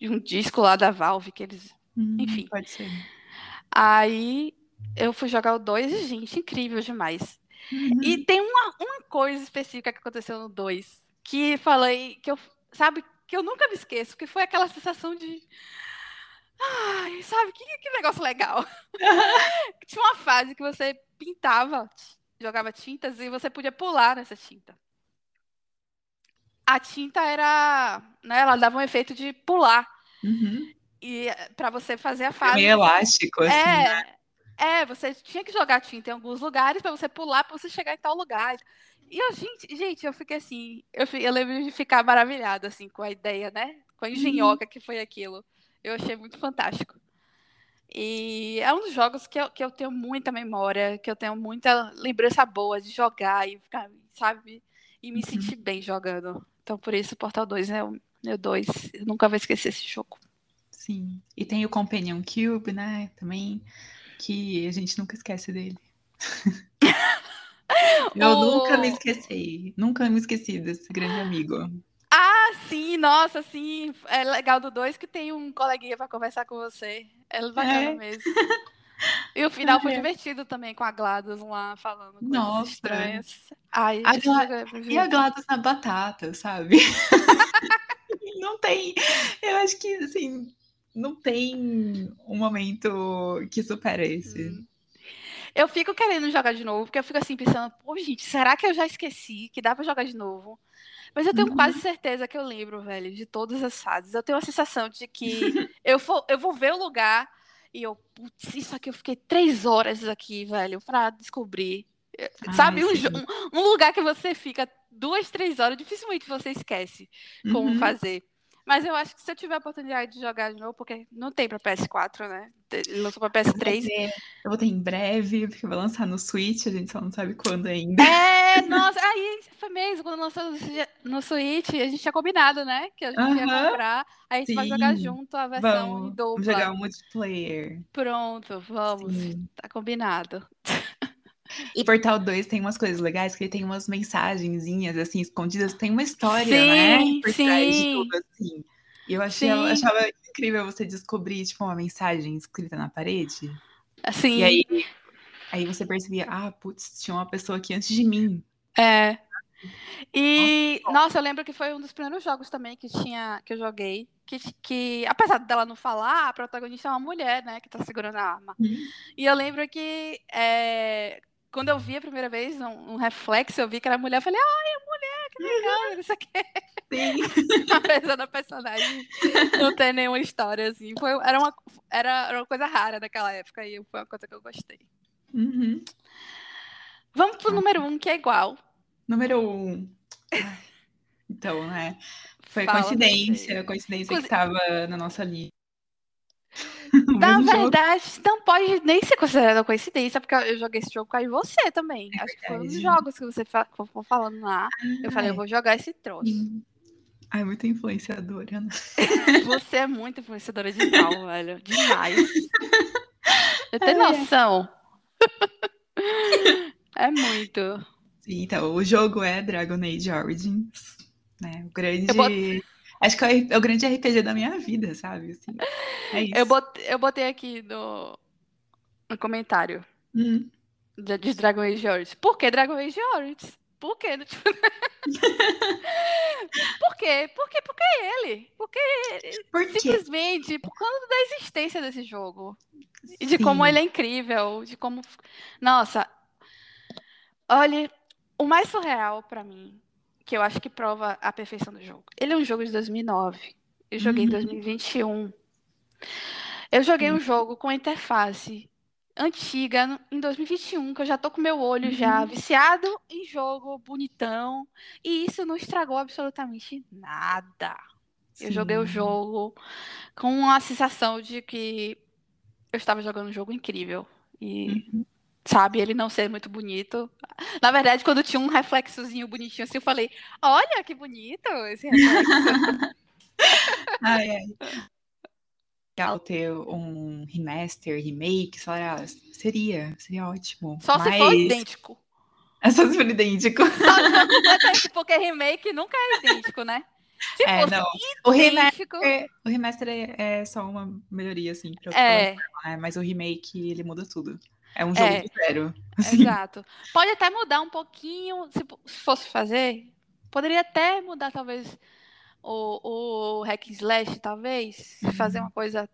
de um disco lá da Valve, que eles. Hum, enfim. Pode ser. Aí eu fui jogar o 2 e, gente, incrível demais. Uhum. E tem uma, uma coisa específica que aconteceu no 2 que falei, que eu, sabe, que eu nunca me esqueço, que foi aquela sensação de. Ai, sabe, que, que negócio legal. Tinha uma fase que você pintava, jogava tintas e você podia pular nessa tinta. A tinta era. Né, ela dava um efeito de pular. Uhum. E para você fazer a fase. Meio elástico, assim. É, né? é, você tinha que jogar tinta em alguns lugares para você pular, para você chegar em tal lugar. E eu, gente, gente, eu fiquei assim, eu, eu lembro de ficar maravilhada assim com a ideia, né? Com a uhum. engenhoca que foi aquilo. Eu achei muito fantástico. E é um dos jogos que eu, que eu tenho muita memória, que eu tenho muita lembrança boa de jogar e ficar, sabe? E me uhum. sentir bem jogando. Então, por isso, Portal 2 é o meu 2. Nunca vou esquecer esse jogo. Sim. E tem o Companion Cube, né? Também, que a gente nunca esquece dele. Eu o... nunca me esqueci. Nunca me esqueci desse grande amigo. Sim, nossa, sim. É legal do 2 que tem um coleguinha para conversar com você. É bacana é. mesmo. E o final foi divertido também com a Gladys lá falando coisas Nossa. estranhas. Ai, a Gla... E a Gladys na batata, sabe? não tem. Eu acho que assim, não tem um momento que supera esse. Hum. Eu fico querendo jogar de novo, porque eu fico assim pensando, pô, gente, será que eu já esqueci que dá pra jogar de novo? Mas eu tenho uhum. quase certeza que eu lembro, velho, de todas as fases. Eu tenho a sensação de que eu, vou, eu vou ver o lugar e eu, putz, isso aqui eu fiquei três horas aqui, velho, pra descobrir. Ai, Sabe, um, um, um, lugar que você fica duas, três horas, dificilmente você esquece como uhum. fazer. Mas eu acho que se eu tiver a oportunidade de jogar de novo, porque não tem pra PS4, né? Ele lançou pra PS3. Eu vou ter em breve, porque vai lançar no Switch, a gente só não sabe quando ainda. É, nossa, aí foi mesmo, quando lançou no Switch, a gente tinha combinado, né? Que a gente uh -huh. ia comprar, aí a gente Sim. vai jogar junto a versão vamos, dupla. Vamos jogar o multiplayer. Pronto, vamos. Sim. Tá combinado. E Portal 2 tem umas coisas legais, que ele tem umas mensagenzinhas, assim, escondidas. Tem uma história, né? Sim, Por trás de sim. tudo, assim. E eu achei, eu Sim. achava incrível você descobrir, tipo, uma mensagem escrita na parede. Assim, E aí, aí você percebia, ah, putz, tinha uma pessoa aqui antes de mim. é. E, nossa, eu lembro que foi um dos primeiros jogos também que tinha, que eu joguei, que, que apesar dela não falar, a protagonista é uma mulher, né, que tá segurando a arma. Uhum. E eu lembro que é, quando eu vi a primeira vez, um, um reflexo, eu vi que era mulher, eu falei, ai, é mulher, que legal, isso aqui. Sim. Apesar da personagem não ter nenhuma história, assim. Foi, era, uma, era, era uma coisa rara naquela época e foi uma coisa que eu gostei. Uhum. Vamos pro número um, que é igual. Número um. Então, né? Foi Fala coincidência, coincidência que estava na nossa lista. Na mesmo jogo. verdade, não pode nem ser considerada coincidência, porque eu joguei esse jogo com aí você também. É Acho que foi um dos verdade. jogos que você foi falando lá. Eu falei, eu vou jogar esse troço. Sim. Ai, muito influenciadora, né? Você é muito influenciadora digital, velho. Demais. Você tem Ai, ai. noção? É muito. Então, o jogo é Dragon Age Origins, né? O grande. Eu bot- Acho que é o- é grande RPG da minha vida, sabe? Assim, é. Eu botei, eu botei aqui no, no comentário Hum, de, de Dragon Age Origins. Por que Dragon Age Origins? Por quê? Por quê? Por quê? Porque é ele. Porque Por quê? simplesmente por causa da existência desse jogo. E de Sim. como ele é incrível, de como. Nossa, olha, o mais surreal pra mim, que eu acho que prova a perfeição do jogo. Ele é um jogo de 2009. Eu joguei em Uhum. 2021. Eu joguei Sim. um jogo com interface antiga em 2021, que eu já tô com meu olho já Uhum. viciado em jogo bonitão, e isso não estragou absolutamente nada. Eu joguei o Sim. jogo com a sensação de que eu estava jogando um jogo incrível. E, Uhum. Sabe, ele não ser muito bonito. Na verdade, quando tinha um reflexozinho bonitinho assim, eu falei: Olha que bonito esse reflexo. Ai, ai. Legal ter um remaster, remake, sei lá, seria, seria ótimo. Só se for Mas- idêntico. É só se for idêntico. Só completamente, porque remake nunca é idêntico, né? Se É, não. O remaster, o remaster é, é só uma melhoria, assim, pra É, né? Mas o remake, ele muda tudo. É um jogo É. zero. Assim. exato. Pode até mudar um pouquinho, se fosse fazer, poderia até mudar, talvez, o, o hack slash, talvez, fazer uma coisa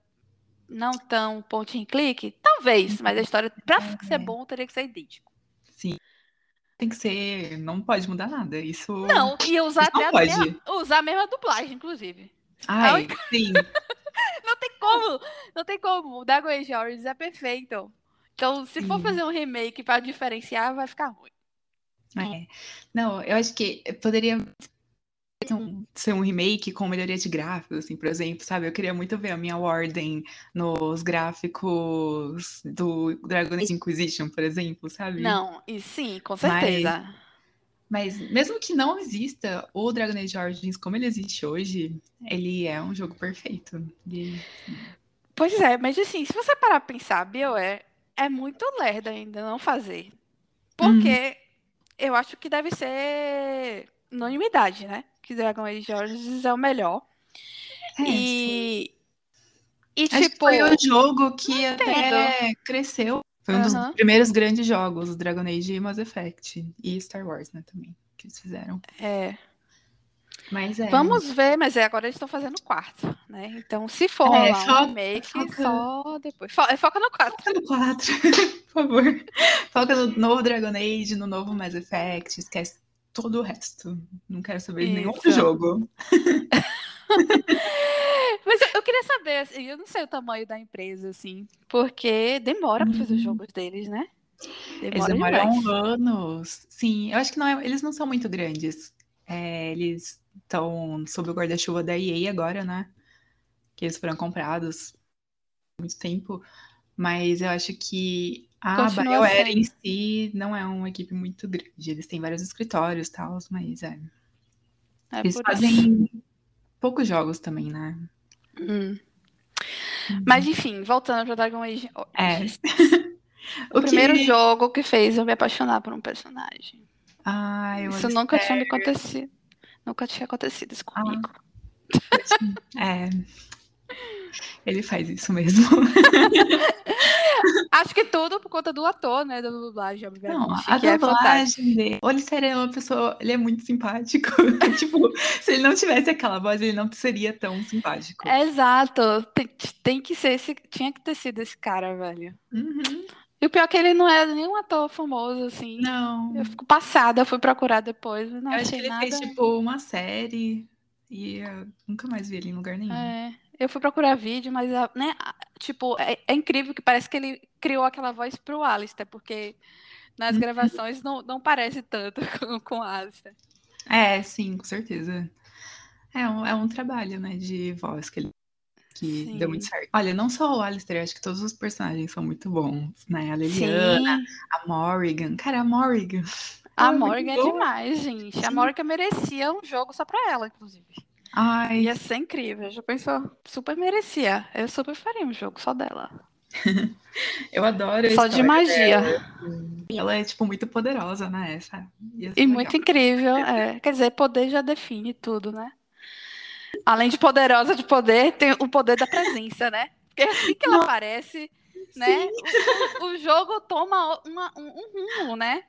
não tão point and click, talvez, mas a história, pra É. ser bom, teria que ser idêntico. Sim. Tem que ser. Não pode mudar nada. Isso. Não, e usar Isso não até a pode. mesma, usar a mesma dublagem, inclusive. Ai, sim. Não tem como, não tem como. O Dragon Age Origins é perfeito. Então, se for fazer um remake pra diferenciar, vai ficar ruim. É. Não, eu acho que poderia ser um, ser um remake com melhoria de gráficos, assim, por exemplo, sabe? Eu queria muito ver a minha Warden nos gráficos do Dragon Age Inquisition, por exemplo, sabe? Não, e sim, com Mas- certeza. Mas mesmo que não exista o Dragon Age Origins como ele existe hoje, ele é um jogo perfeito. Ele- Pois é, mas assim, se você parar pra pensar, BioWare é muito lerda ainda não fazer. Porque eu acho que deve ser unanimidade, né? Que Dragon Age Origins é o melhor. É, e, e Acho que tipo, foi o jogo que até cresceu. Foi um dos Aham. primeiros grandes jogos, Dragon Age e Mass Effect. E Star Wars, né, também, que eles fizeram. é, Mas é. vamos ver, mas é, agora eles estão fazendo o quarto, né? Então, se for É, rolar foca- um remake, foca- só depois. Fo- Foca no quarto. Foca no 4, por favor. Foca no novo Dragon Age, no novo Mass Effect. Esquece todo o resto. Não quero saber de nenhum outro jogo. Mas eu, eu queria saber, assim, eu não sei o tamanho da empresa, assim, porque demora pra fazer os Uhum. jogos deles, né? Eles Demora demoram demais. anos. Sim, eu acho que não é- eles não são muito grandes. É, eles estão sob o guarda-chuva da EA agora, né? Que eles foram comprados há muito tempo. Mas eu acho que a Continua BioWare sendo. em si não é uma equipe muito grande. Eles têm vários escritórios e tal, mas é. É Eles por isso. fazem poucos jogos também, né? Hum. Mas enfim, voltando para Dragon Age É. Origins. O, primeiro jogo que fez eu me apaixonar por um personagem. Ah, eu Isso nunca tinha me acontecido. Nunca tinha acontecido isso comigo. Ah, é. Ele faz isso mesmo. Acho que tudo por conta do ator, né? Da dublagem, obviamente. Não, a é dublagem dele. O Alistair é uma pessoa. Ele é muito simpático. tipo, se ele não tivesse aquela voz, ele não seria tão simpático. É, exato. Tem, tem que ser esse. Tinha que ter sido esse cara, velho. Uhum. E o pior é que ele não é nenhum ator famoso, assim. Não. Eu fico passada, fui procurar depois, mas não Eu acho que achei ele nada. fez, tipo, uma série. E eu nunca mais vi ele em lugar nenhum. É, eu fui procurar vídeo, mas, a- né, a- tipo, é, é incrível que parece que ele criou aquela voz pro Alistair, porque nas Uhum. gravações não, não parece tanto com, com o Alistair. É, sim, com certeza. É um, é um trabalho, né, de voz que ele que Sim. deu muito certo. Olha, não só o Alistair, acho que todos os personagens são muito bons, né? A Liliana, Sim, a Morrigan. Cara, a Morrigan. a é Morgan é boa. demais, gente. A Sim. Morgan merecia um jogo só pra ela, inclusive. Ai, Ia ser incrível. Já pensou? Super merecia. Eu super faria um jogo só dela. eu adoro a Só de magia. dela. Ela é, tipo, muito poderosa, né? Essa. E legal. muito incrível. É. Quer dizer, poder já define tudo, né? Além de poderosa de poder, tem o poder da presença, né? Porque assim que ela Não. aparece, né? O, o- jogo toma uma- um, um rumo, né?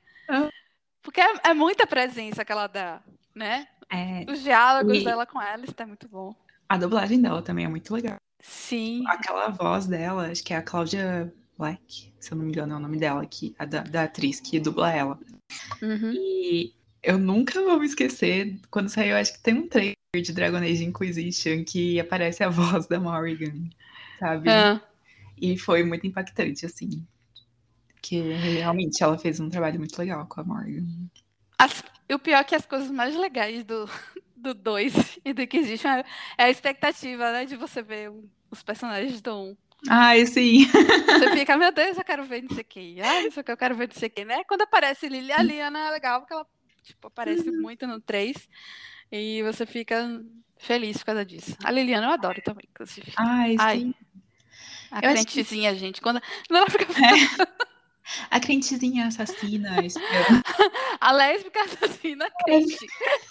Porque é, é muita presença que ela dá, né? É, Os diálogos E- dela com Alice é muito bom. a dublagem dela também é muito legal. Sim. Aquela voz dela, acho que é a Cláudia Black, se eu não me engano é o nome dela, que, a da, da atriz que dubla ela. Uhum. E eu nunca vou me esquecer, quando saiu, acho que tem um trailer de Dragon Age Inquisition que aparece a voz da Morrigan, sabe? Ah, E foi muito impactante, assim. Que realmente ela fez um trabalho muito legal com a Morrigan. as- o pior é que as coisas mais legais do 2 e do Inquisition é, é a expectativa, né? De você ver os personagens do 1. Ai, sim. Você fica, meu Deus, eu quero ver não sei quem. Ah, não sei o que, eu quero ver não sei quem, né? Quando aparece Lily, a Liana é legal, porque ela tipo, aparece muito no 3. E você fica feliz por causa disso. A Liliana eu adoro também, inclusive. Ai, Ai. sim. A eu acho que- crentezinha, gente. Quando, quando ela fica. A crentezinha assassina. A lésbica assassina crente.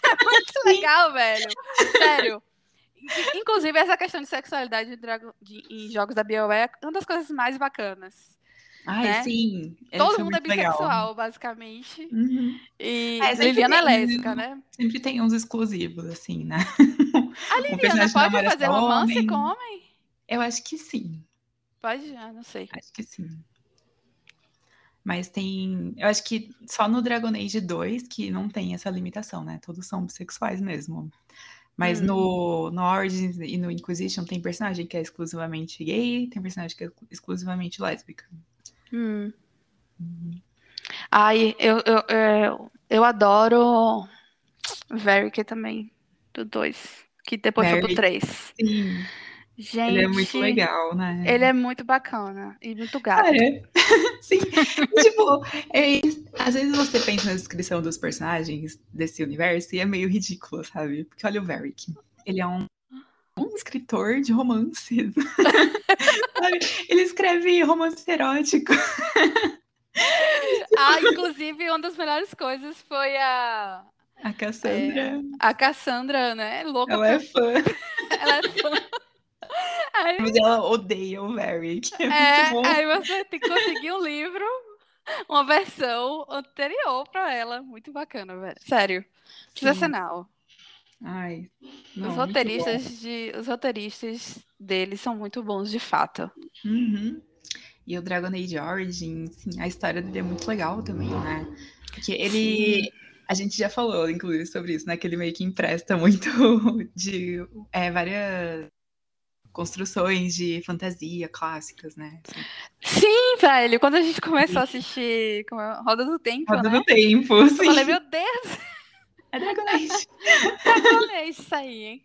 É muito legal, velho. Sério. In- Inclusive, essa questão de sexualidade em, Dragon- de- em jogos da BioWare é uma das coisas mais bacanas. Ai, Né? sim. Esse Todo foi mundo é muito legal. bissexual, basicamente. Uhum. E É, Liliana é tem, né? lésbica, né? Sempre tem uns exclusivos, assim, né? A Liliana pode fazer romance homem. com homem? Eu acho que sim. Pode? Ah, não sei. Acho que sim. Mas tem. Eu acho que só no Dragon Age 2 que não tem essa limitação, né? Todos são bissexuais mesmo. Mas Hum. no, no Origins e no Inquisition tem personagem que é exclusivamente gay, tem personagem que é exclusivamente lésbica. Hum. Ai, eu, eu, eu, eu adoro Varric também, do 2. Que depois foi pro Varric. 3. Sim, Gente, ele é muito legal, né? ele é muito bacana e muito gato. Cara, sim. tipo, é, às vezes você pensa na descrição dos personagens desse universo e é meio ridículo, sabe? Porque olha o Varric. Ele é um, um escritor de romances. Sabe? Ele escreve romance erótico. Ah, inclusive, uma das melhores coisas foi a, A Cassandra, a Cassandra, né? Louca ela é fã, ela é fã. Aí, mas ela odeia o Varric. É, é, muito bom. aí você tem que conseguir um livro, uma versão anterior pra ela. Muito bacana, velho. Sério. Sensacional. Ai, não, Os roteiristas de, os roteiristas deles são muito bons de fato. Uhum. E o Dragon Age Origins, sim, a história dele é muito legal também, né? Porque ele. A gente já falou, inclusive, sobre isso, né? Que ele meio que empresta muito de é, várias construções de fantasia clássicas, né? Assim, Sim, velho. Quando a gente começou a assistir como é, Roda do Tempo, Roda né? do tempo, Eu sim. falei, meu Deus, É Dragon Age. olha isso aí, hein?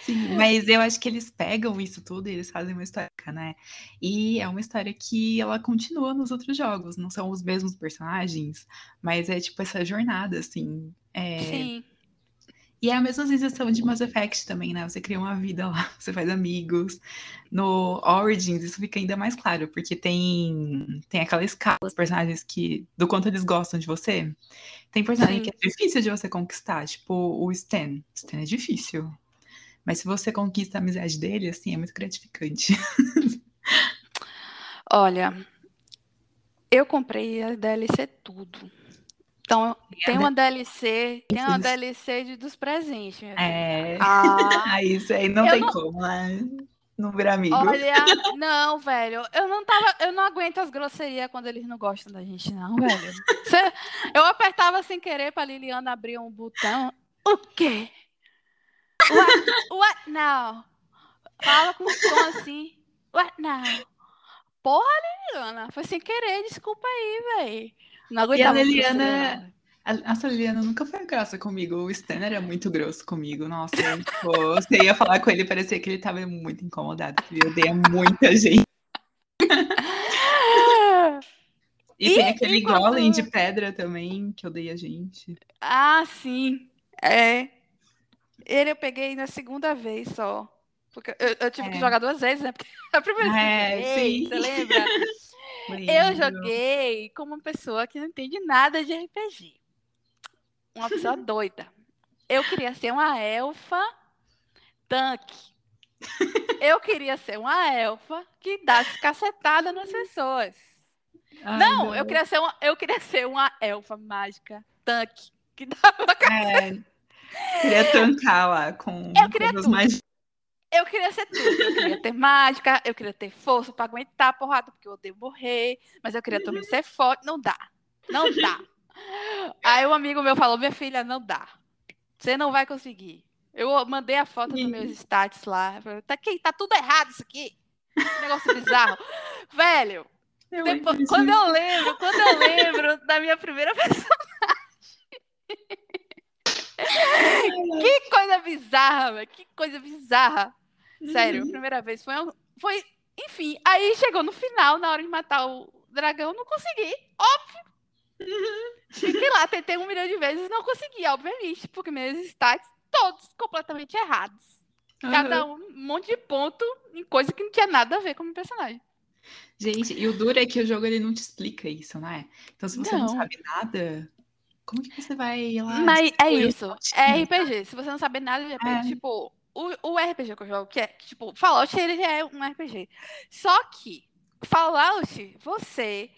Sim, mas eu acho que eles pegam isso tudo e eles fazem uma história, né? E é uma história que ela continua nos outros jogos, não são os mesmos personagens, mas é tipo essa jornada, assim. é, Sim. E é a mesma sensação de Mass Effect também, né? Você cria uma vida lá, você faz amigos. No Origins, isso fica ainda mais claro, porque tem, tem aquela escala dos personagens que. do quanto eles gostam de você. Tem personagem Sim. que é difícil de você conquistar, tipo o Stan. Stan é difícil. Mas se você conquista a amizade dele, assim, é muito gratificante. Olha, eu comprei a DLC tudo. Então, tem uma DLC, tem uma DLC de, dos presentes. É. Ah, isso aí não tem não- como, né? Não virar amigo. olha, não, velho, eu não tava, eu não aguento as grosserias quando eles não gostam da gente, não, velho. Eu apertava sem querer pra Liliana abrir um botão. O quê? What, what now? Fala com um tom assim. What now? Porra, Liliana, foi sem querer, desculpa aí, velho. Não E a aguentava Liliana. A, a Liliana nunca foi grossa comigo. O Stan era muito grosso comigo. Nossa, eu, tipo, você ia falar com ele, parecia que ele tava muito incomodado, que ele odeia muita gente. E, E- tem aquele e quando- golem de pedra também, que odeia a gente. Ah, sim. É. Ele eu peguei na segunda vez só. Porque eu, eu tive que É. jogar duas vezes, né? Porque a primeira vez que eu É, joguei, sim. você lembra? Eu joguei como uma pessoa que não entende nada de RPG. Uma pessoa doida. Eu queria ser uma elfa tanque. Eu queria ser uma elfa que desse cacetada nas pessoas. Ai, não, eu queria ser uma, eu queria ser uma elfa mágica tanque que dava É, queria tancar lá com Eu queria coisas tudo. mais. Eu queria ser tudo. Eu queria ter mágica, eu queria ter força pra aguentar a porrada, porque eu odeio morrer. Mas eu queria também ser forte. Não dá. Não dá. Aí um amigo meu falou: Minha filha, não dá. Você não vai conseguir. Eu mandei a foto dos meus stats lá. Tá, aqui, tá tudo errado isso aqui. Que negócio bizarro. Velho, Eu depois- quando eu lembro, quando eu lembro da minha primeira personagem. que coisa bizarra, velho. Que coisa bizarra. Sério, a primeira vez foi, um- foi. Enfim, aí chegou no final, na hora de matar o dragão, não consegui. Óbvio. Fiquei lá, tentei um milhão de vezes não consegui, obviamente, porque meus stats todos completamente errados. Cada um, um monte de ponto em coisa que não tinha nada a ver com o meu personagem. Gente, e o duro é que o jogo ele não te explica isso, né? Então, se você não, Não. sabe nada, como que você vai lá? Mas é isso, é? RPG. Se você não sabe nada de RPG, É. tipo, o, o RPG que eu jogo, que é, tipo, Fallout, ele é um RPG. Só que, Fallout, você.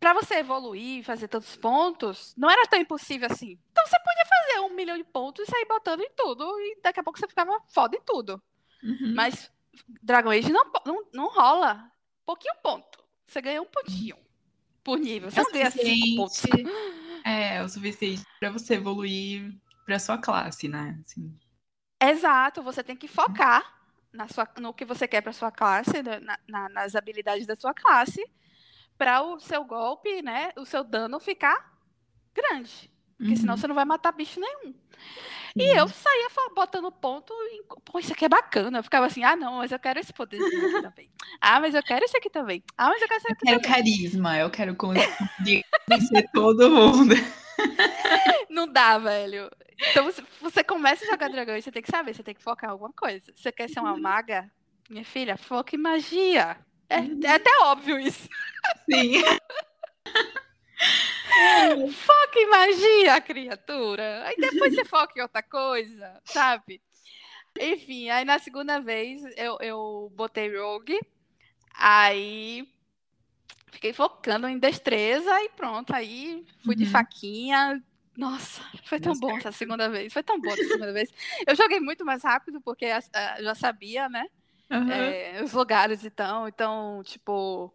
Pra você evoluir, fazer tantos pontos, não era tão impossível assim. Então você podia fazer um milhão de pontos e sair botando em tudo, e daqui a pouco você ficava foda em tudo. Uhum. Mas Dragon Age não, não, não rola. Pouquinho ponto. Você ganha um pontinho por nível. Você É não ganha cinco pontos. É, o suficiente pra você evoluir pra sua classe, né? Assim. Exato, você tem que focar na sua, no que você quer para sua classe, na- na- nas habilidades da sua classe, para o seu golpe, né, o seu dano ficar grande. Porque senão Uhum. você não vai matar bicho nenhum. E Sim. eu saía botando ponto em. Pô, isso aqui é bacana. Eu ficava assim, ah, não, mas eu quero esse aqui também. Ah, mas eu quero esse aqui também. Ah, mas eu quero esse Eu aqui quero também. carisma, eu quero conseguir vencer todo mundo. Não dá, velho. Então você, começa a jogar dragão e você tem que saber, você tem que focar em alguma coisa. Você quer ser uma maga? Minha filha, foca em magia. É, é até óbvio isso. Sim. Foca em magia, criatura. Aí depois você foca em outra coisa, sabe? Enfim, aí na segunda vez eu, eu botei rogue. Aí fiquei focando em destreza e pronto. Aí fui de Uhum. faquinha. Nossa, foi tão bom essa segunda vez. Foi tão bom essa segunda vez. Eu joguei muito mais rápido porque ah, já sabia, né? Aham. é, os lugares então, então, tipo,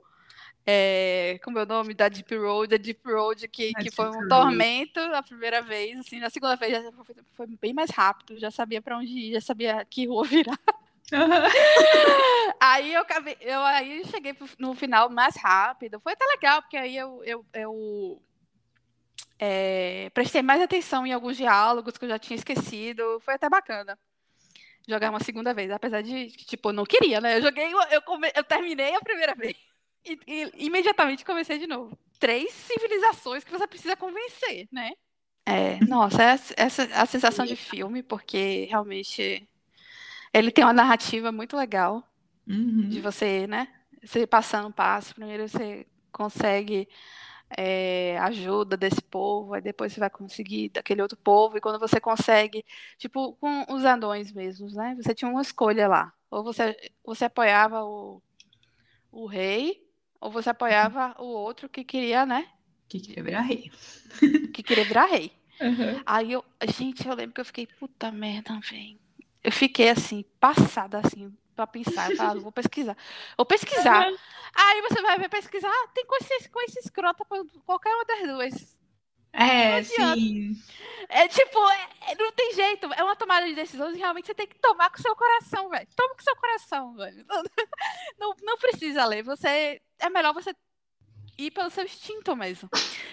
é, como é o nome da Deep Road, a Deep Road que, A que foi Deep um Road. tormento a primeira vez, assim, na segunda vez já foi, foi bem mais rápido, já sabia pra onde ir, já sabia que rua virar. Aham. Aí eu acabei, eu aí cheguei no final mais rápido, foi até legal, porque aí eu, eu, eu é, prestei mais atenção em alguns diálogos que eu já tinha esquecido, foi até bacana jogar uma segunda vez, apesar de que, tipo, eu não queria, né? Eu joguei, eu, come- eu terminei a primeira vez e, e imediatamente comecei de novo. Três civilizações que você precisa convencer, né? É, nossa, essa, essa a sensação de filme, porque realmente ele tem uma narrativa muito legal Uhum. de você, né? Você passando um passo, primeiro você consegue é, ajuda desse povo, aí depois você vai conseguir daquele outro povo, e quando você consegue, tipo, com os anões mesmos, né? Você tinha uma escolha lá. Ou você, você apoiava o, o rei, ou você apoiava o outro que queria, né? Que queria virar rei. Que queria virar rei. Uhum. Aí eu, gente, eu lembro que eu fiquei, puta merda, velho. Eu fiquei assim, passada assim, pra pensar. Eu falava, vou pesquisar. Vou pesquisar. Aí você vai ver pesquisar, ah, tem coisa, coisa escrota pra qualquer uma das duas. É, sim. É tipo, é- é- não tem jeito. É uma tomada de decisões e realmente você tem que tomar com o seu coração, velho. Toma com o seu coração, velho. Não, não, não precisa ler. Você. É melhor você ir pelo seu instinto mesmo.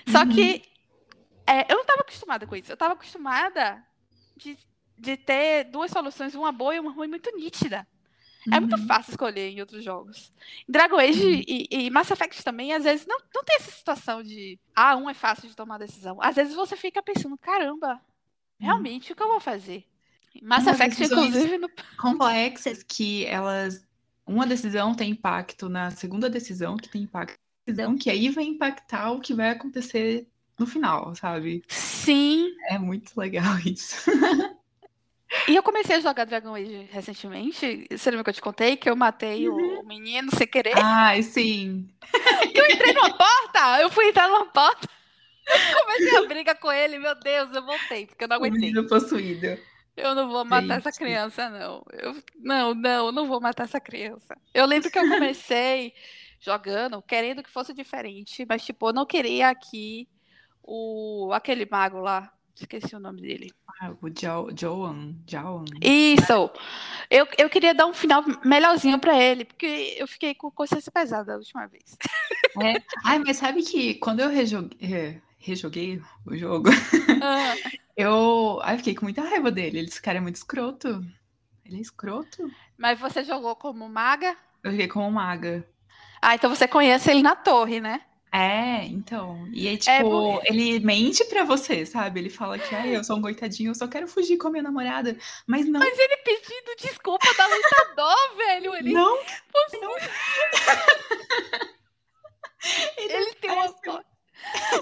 Só Uhum. que é, eu não estava acostumada com isso. Eu estava acostumada de, de ter duas soluções, uma boa e uma ruim muito nítida. É muito Uhum. fácil escolher em outros jogos. Dragon Age e, e Mass Effect também, às vezes, não, não tem essa situação de ah, um é fácil de tomar decisão. Às vezes você fica pensando, caramba, realmente, o que eu vou fazer? Mass Effect, inclusive, no... Complexas que elas. Uma decisão tem impacto na segunda decisão, que tem impacto na decisão, que aí vai impactar o que vai acontecer no final, sabe? Sim. É muito legal isso. E eu comecei a jogar Dragon Age recentemente. Você lembra que eu te contei que eu matei o menino sem querer? Ai, sim. Que eu entrei numa porta! Eu fui entrar numa porta. Comecei a briga com ele, meu Deus, eu voltei, porque eu não O aguentei. menino possuído. Eu não vou matar essa Gente. criança, não. Eu, não, não, eu não vou matar essa criança. Eu lembro que eu comecei jogando, querendo que fosse diferente, mas, tipo, eu não queria aqui o aquele mago lá. Esqueci o nome dele. Ah, o Jo- Joan. Joan. Isso! Eu, eu queria dar um final melhorzinho pra ele, porque eu fiquei com consciência pesada da última vez. É. Ai, mas sabe que quando eu rejoguei, rejoguei o jogo, Ah, eu, ai, fiquei com muita raiva dele. Esse cara é muito escroto. Ele é escroto. mas você jogou como maga? Eu joguei como maga. Ah, então você conhece ele na torre, né? É, então. E aí, tipo, É, por- ele mente pra você, sabe? Ele fala que, ai, eu sou um coitadinho, eu só quero fugir com a minha namorada. Mas não, Mas ele pedindo desculpa da lutador, velho. Ele, não. ele tem uma voz.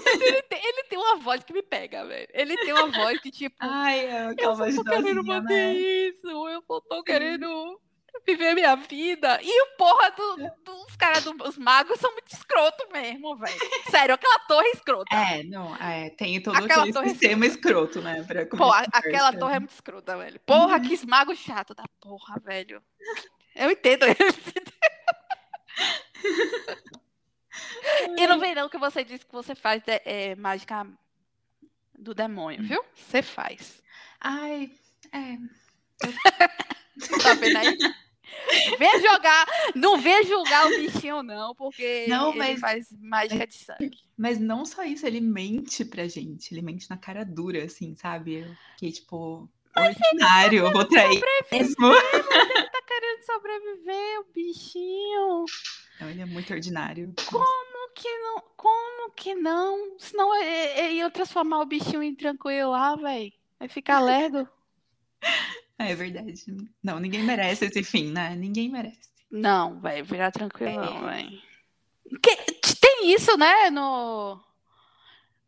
Mas ele tem, ele tem uma voz que me pega, velho. Ele tem uma voz que, tipo, Ai, é eu aquela só voz tô querendo manter né? isso, eu só tô querendo viver minha vida. E o porra do- dos caras, dos magos são muito escroto mesmo, velho. Sério, aquela torre é escrota. É, não, é, tem todo Aquela aquele torre- sistema escroto, né? Pra Pô, a- aquela torre é muito escrota, velho. Porra, que esmago chato da porra, velho. Eu entendo ele. E não vem não que você disse que você faz de- é, mágica do demônio, viu? Você faz. Ai, é. Tá vendo aí? Vem jogar, não vem julgar o bichinho não, porque Não, ele mas- faz mágica de sangue. Mas não só isso, ele mente pra gente. Ele mente na cara dura, assim, sabe? Eu fiquei, tipo, ordinário, eu vou trair mesmo. Tá querendo sobreviver, o bichinho. Não, ele é muito ordinário. Como que não? Como que não? Senão é- é- ia transformar o bichinho em tranquilo lá, velho. Vai ficar lerdo. É, é verdade. Não, ninguém merece esse fim, né? Ninguém merece. Não, vai virar tranquilo, É. Que- Tem isso, né? No.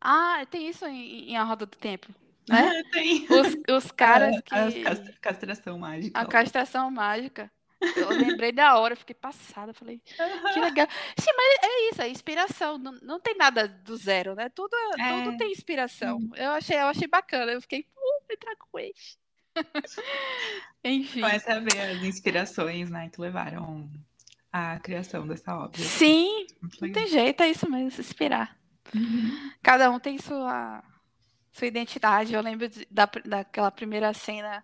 Ah, tem isso em, em A Roda do Tempo. Né? Tem. Os, os caras A- que. a castra- castração mágica. A castração mágica. Eu lembrei da hora, fiquei passada. Falei, que legal. Sim, mas é isso, é inspiração. Não, não tem nada do zero, né? Tudo, É. tudo tem inspiração. Eu achei, eu achei bacana. Eu fiquei, uh, entrar com ele. Enfim. Começa a ver as inspirações, né, que levaram à criação dessa obra. Sim, não tem jeito, é isso mesmo, se inspirar. Uhum. Cada um tem sua, sua identidade. Eu lembro da, daquela primeira cena,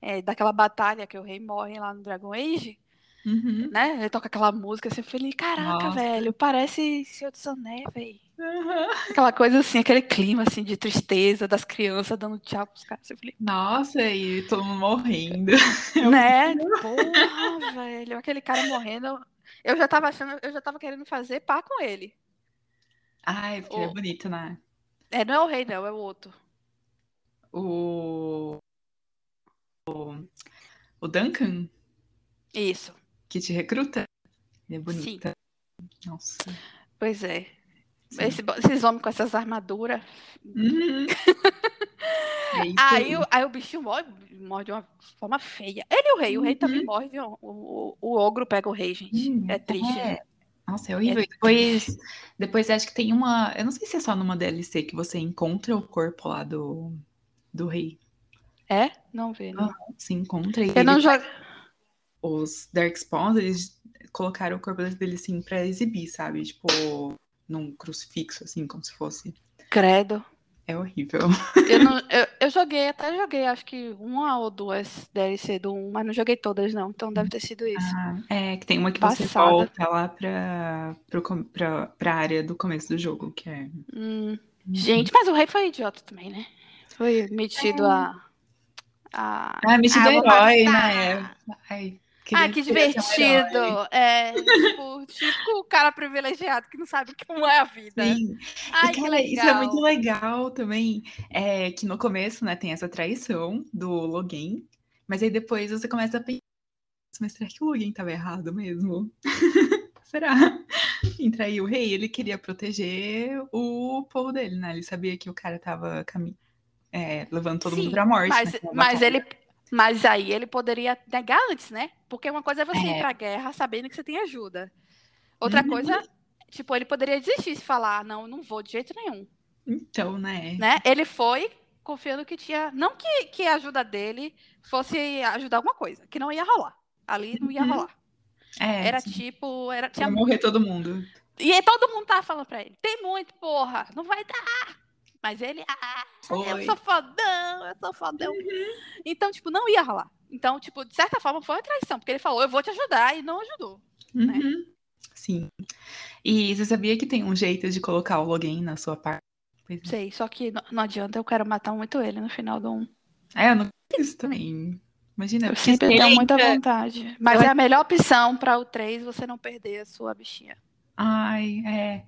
é, daquela batalha que o rei morre lá no Dragon Age, Uhum. né? Ele toca aquela música assim, eu falei, caraca, Nossa. velho, parece Senhor dos Anéis, velho. Uhum. Aquela coisa assim, aquele clima assim de tristeza das crianças dando tchau pros caras. Eu falei, Nossa, e todo mundo morrendo. né? Porra, velho, aquele cara morrendo. Eu já tava achando, eu já tava querendo fazer pá com ele. Ai, porque ele é bonito, né? É, não é o rei, não, é o outro. o, o, o Duncan, Isso. Que te recruta. É Sim. bonita. Nossa. Pois é. sim. Esse esses homens com essas armaduras. Uhum. É Aí, o- aí o bichinho morre, morre de uma forma feia. Ele e o rei. O rei também Uhum. morre. O, o, o ogro pega o rei, gente. Hum, É triste. é. Nossa, é horrível. E Depois, depois acho que tem uma. Eu não sei se é só numa DLC que você encontra o corpo lá do, do rei. É? Não vê, não. Se encontra e Eu não ele- jogo. Os Darkspawns, eles colocaram o corpo dele assim pra exibir, sabe? Tipo, num crucifixo, assim, como se fosse. Credo. É horrível. Eu, não, eu, eu joguei, até joguei, acho que uma ou duas DLC do 1, mas não joguei todas, não. Então deve ter sido isso. Ah, é, que tem uma que você Passada. volta lá pra, pro, pra, pra área do começo do jogo, que é. Hum, gente, mas o rei foi idiota também, né? Foi metido a. a... Ah, metido vou herói, matar. né? Ai, Ah, que ser um herói. divertido! É, tipo, tipo o cara privilegiado que não sabe como é a vida. Sim. Ai, E, que cara. Isso é muito legal também. É que no começo, né, tem essa traição do Logan, mas aí depois você começa a pensar, mas será que o Logan estava errado mesmo? será? Em trair o rei, ele queria proteger o povo dele, né? Ele sabia que o cara tava cami- é, levando todo Sim, mundo pra morte. Mas, naquela mas ele. Mas aí ele poderia negar antes, né? Porque uma coisa é você É. ir pra guerra sabendo que você tem ajuda. Outra Uhum. coisa, tipo, ele poderia desistir e falar, não, não vou de jeito nenhum. Então, né? né? Ele foi confiando que tinha. Não que, que a ajuda dele fosse ajudar alguma coisa, que não ia rolar. Ali não ia Uhum. rolar. É, Era sim. tipo. Era, tinha morrer todo mundo. E aí todo mundo tava falando pra ele: tem muito, porra, não vai dar. Mas ele, ah, eu Foi. sou fodão, eu sou fodão. Então, tipo, não ia rolar. Então, tipo, de certa forma foi uma traição, porque ele falou, eu vou te ajudar, e não ajudou. né? Uhum. Sim. E você sabia que tem um jeito de colocar o login na sua parte? É. Sei, só que não, não adianta, eu quero matar muito ele no final do 1. É, eu não fiz isso também. Imagina, Eu sempre tenho muita vontade. Mas Eu é a melhor opção para o 3 você não perder a sua bichinha. Ai, é.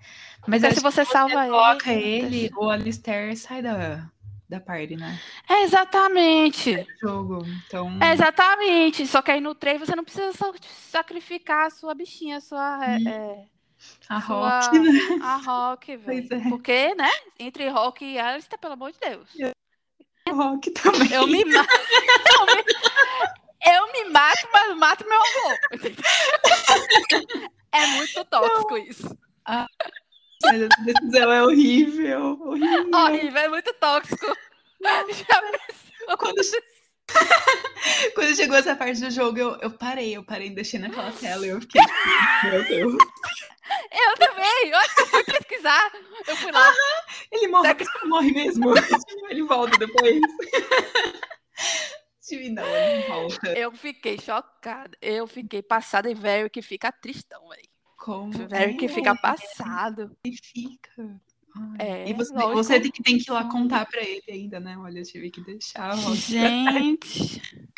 Mas acho se você salva ele. coloca ele, o Alistair sai da, da party, né? É exatamente. Do jogo. Então. É exatamente. Só que aí no 3 você não precisa sa- sacrificar a sua bichinha, a sua. é, Hum. é, a sua- Rock. né? a Rock, velho. É. Porque, né? Entre Rock e Alistair, pelo amor de Deus. A Rock também. Eu me mato. eu, me... eu me mato, mas mato meu avô. É muito tóxico isso. Mas essa decisão é horrível. Horrível. Horrível, é muito tóxico. Já pensou? Quando, quando chegou essa parte do jogo, eu, eu parei, eu parei de deixar naquela tela e eu fiquei tipo, meu Deus. Eu também. Eu acho que eu fui pesquisar. Eu fui lá. Ele morre, ele morre mesmo. Ele volta depois. Não, não. Eu fiquei chocada. Eu fiquei passada e velho que fica tristão, velho. Como? Velho que é, fica passado. ele fica. É, e você, lógico. você tem, que, tem que ir lá contar pra ele ainda, né? Olha, eu tive que deixar. Gente.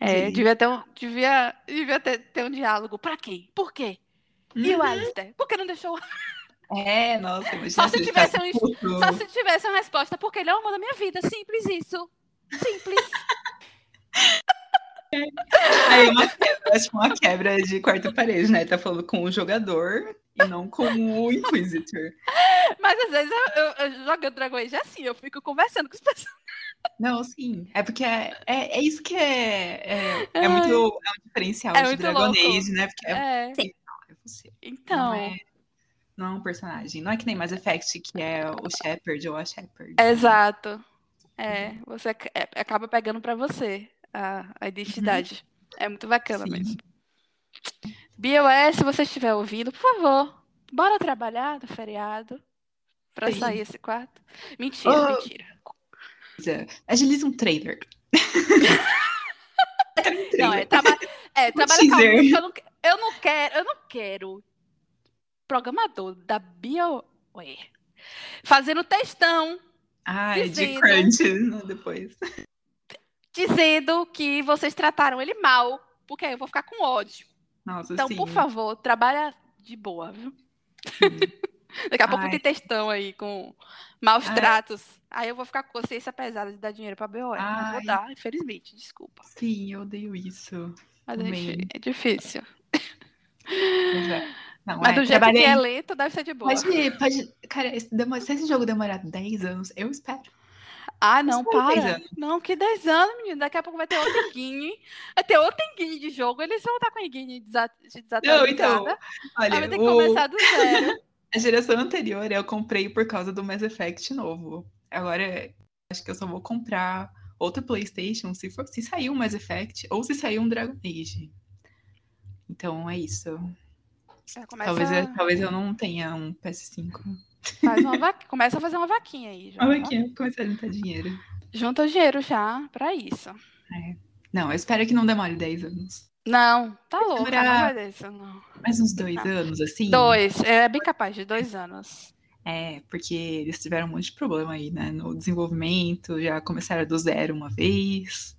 É, Sim. devia ter um, devia, devia ter, ter um diálogo. Pra quem? Por quê? E o Uhum. Alistair? Por que não deixou? É, nossa, imagina Só se tivesse tá um- puto. Só se tivesse uma resposta, porque ele é o amor da minha vida. Simples isso. Simples. Aí uma quebra, acho que uma quebra de quarta parede, né? Tá falando com o jogador e não com o Inquisitor. Mas às vezes eu, eu, eu jogando Dragon Age é assim, eu fico conversando com as pessoas. Não, sim. É porque é, é, é isso que é, é, é muito é um diferencial É de Dragon louco. Age, né? Porque é, É, é você. então. Não é, não é um personagem. Não é que nem Mass Effect, que é o Shepard ou a Shepard. Exato. É, você ac- é, acaba pegando pra você a, a identidade. É muito bacana Sim. mesmo. BOS, se você estiver ouvindo, por favor, bora trabalhar no feriado pra Sim. sair esse quarto. Mentira, Oh. mentira. Agiliza um trailer. Um Não, é, trailer. traba é Um trabalha porque eu não, eu não quero, eu não quero programador da BioWare fazendo textão Ai, de dizendo- crunch né, depois. Dizendo que vocês trataram ele mal, porque aí eu vou ficar com ódio. Nossa, Então, sim. por favor, trabalha de boa, viu? Daqui a pouco Ai. tem textão aí com maus Ai. tratos. Aí eu vou ficar com consciência pesada de dar dinheiro pra BOE. Ai. vou dar, infelizmente, desculpa. Sim, eu odeio isso. Mas Também. é difícil. Mas é. Não, Mas é, do jeito trabalhei- que é lento, deve ser de boa. Pode, pode. Cara, esse se esse jogo demorar 10 anos, eu espero. Ah, não, Isso foi 10 para. Não, que 10 anos, menino. Daqui a pouco vai ter outro enguine. Vai ter outro enguine de jogo. Eles vão estar com enguine desa- Não, então. desatualizada. Olha, vai ter que o- começar do zero. a geração anterior eu comprei por causa do Mass Effect novo. Agora, acho que eu só vou comprar outro PlayStation se, for, se sair um Mass Effect ou se sair um Dragon Age. Então é isso. É, Talvez, eu, talvez eu não tenha um PS5. Faz uma va- começa a fazer uma vaquinha aí. Já. Olha aqui, começar a juntar dinheiro. Junta o dinheiro já pra isso. Não, eu espero que não demore 10 anos. Não, tá louca, demorar- não vai. Mais uns dois Não. anos, assim. Dois, é bem capaz de dois anos. É, porque eles tiveram um monte de problema aí, né? No desenvolvimento, já começaram do zero uma vez.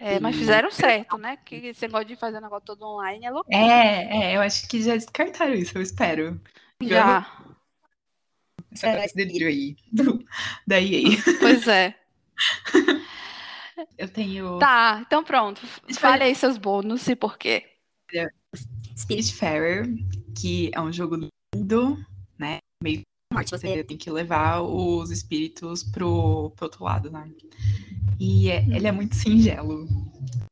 É, mas fizeram certo, né? Que esse negócio de fazer negócio todo online é loucura. É, é, eu acho que já descartaram isso, eu espero. Já, Essa, esse delírio aí do, da EA. pois é. Eu tenho Tá, então pronto. Fale aí seus bônus e por quê. Spiritfarer, que é um jogo lindo, né? Meio Morte, você tem que levar os espíritos pro, pro outro lado, né? E é- ele é muito singelo.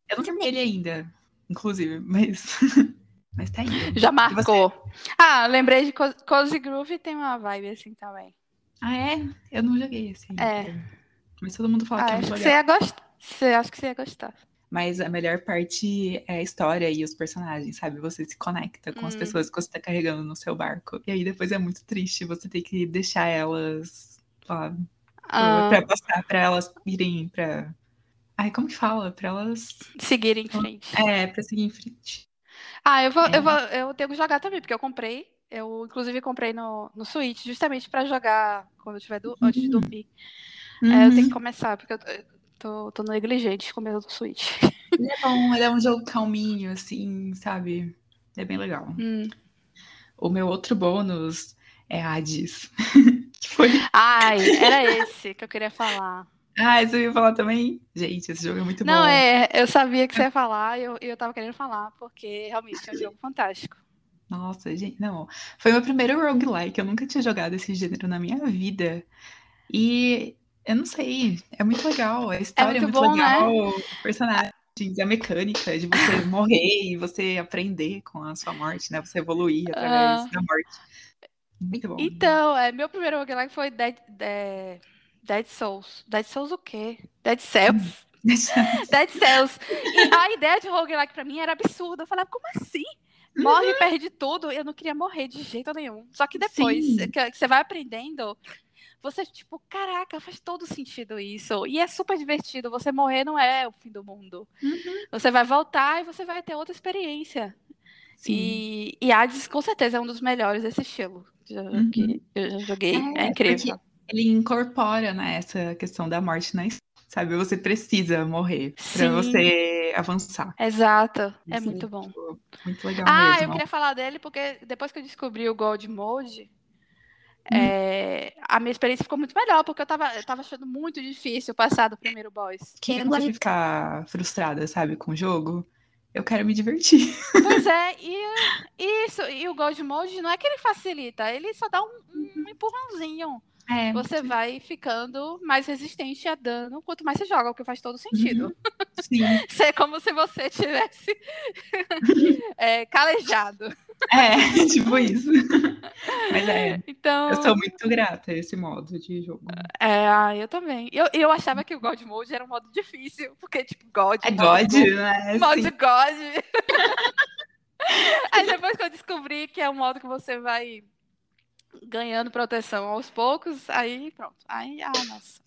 Eu não terminei ele ainda, inclusive, mas, mas tá aí. Já marcou. Ah, lembrei de Co- Cozy Groove tem uma vibe assim também. Ah, é? Eu não joguei ainda. É. Mas todo mundo fala Ah, que é muito que você legal. ia gostar. Você acho que você ia gostar. Mas a melhor parte é a história e os personagens, sabe? Você se conecta com as Hum. pessoas que você tá carregando no seu barco. E aí depois é muito triste você ter que deixar elas lá Ah, pra passar, pra elas irem pra. Ai, como que fala? Pra elas. seguir em frente. É, pra seguir em frente. Ah, eu vou, É. eu vou, eu tenho que jogar também, porque eu comprei. Eu, inclusive, comprei no, no Switch, justamente pra jogar quando eu tiver do, antes de Uhum. dormir. É, eu tenho Uhum. que começar, porque eu tô, tô negligente com o meu do Switch. Ele é bom, ele é um jogo calminho, assim, sabe? É bem legal. Hum. O meu outro bônus é Hades. que foi. Ai, era esse que eu queria falar. Ah, você ia falar também? Gente, esse jogo é muito Não, bom. é, eu sabia que você ia falar e eu, eu tava querendo falar, porque realmente é um jogo fantástico. Nossa, gente, não. Foi meu primeiro roguelike. Eu nunca tinha jogado esse gênero na minha vida. E eu não sei, é muito legal. A história é muito muito, bom, né? legal. Personagens, a mecânica de você morrer e você aprender com a sua morte, né? Você evoluir através Ah. da morte. Muito bom. Então, é, meu primeiro roguelike foi Dead, é, Dead Souls. Dead Souls o quê? Dead Cells? Dead Cells. E a ideia de roguelike pra mim era absurda. Eu falava, como assim? Morre e perde tudo. Eu não queria morrer de jeito nenhum. Só que depois Sim. que você vai aprendendo, você, tipo, caraca, faz todo sentido isso. E é super divertido. Você morrer não é o fim do mundo. Uhum. Você vai voltar e você vai ter outra experiência. Sim. E, e Hades, com certeza, é um dos melhores desse estilo Uhum. que eu já joguei. É, É, incrível. Ele incorpora, né, essa questão da morte na história. Sabe, você precisa morrer pra Sim. você avançar. Exato. É Isso muito bom. Tipo, Muito legal Ah, eu mesmo. queria falar dele porque depois que eu descobri o Gold Mode, Hum. é, a minha experiência ficou muito melhor, porque eu tava, eu tava achando muito difícil passar do primeiro boss. Quem Eu não gosta de ficar frustrada, sabe, com o jogo. Eu quero me divertir. Pois é, e isso, e o Gold Mode não é que ele facilita, ele só dá um, um empurrãozinho. É, Você vai ficando mais resistente a dano quanto mais você joga, o que faz todo sentido. sim. Isso é como se você tivesse é, calejado. É, tipo isso. Mas é, Então, eu sou muito grata a esse modo de jogo. é, eu também. Eu, eu achava que o God Mode era um modo difícil, porque, tipo, God. É God, né? Modo Sim. God. Aí depois que eu descobri que é um modo que você vai ganhando proteção aos poucos, aí pronto. Aí, ah, nossa.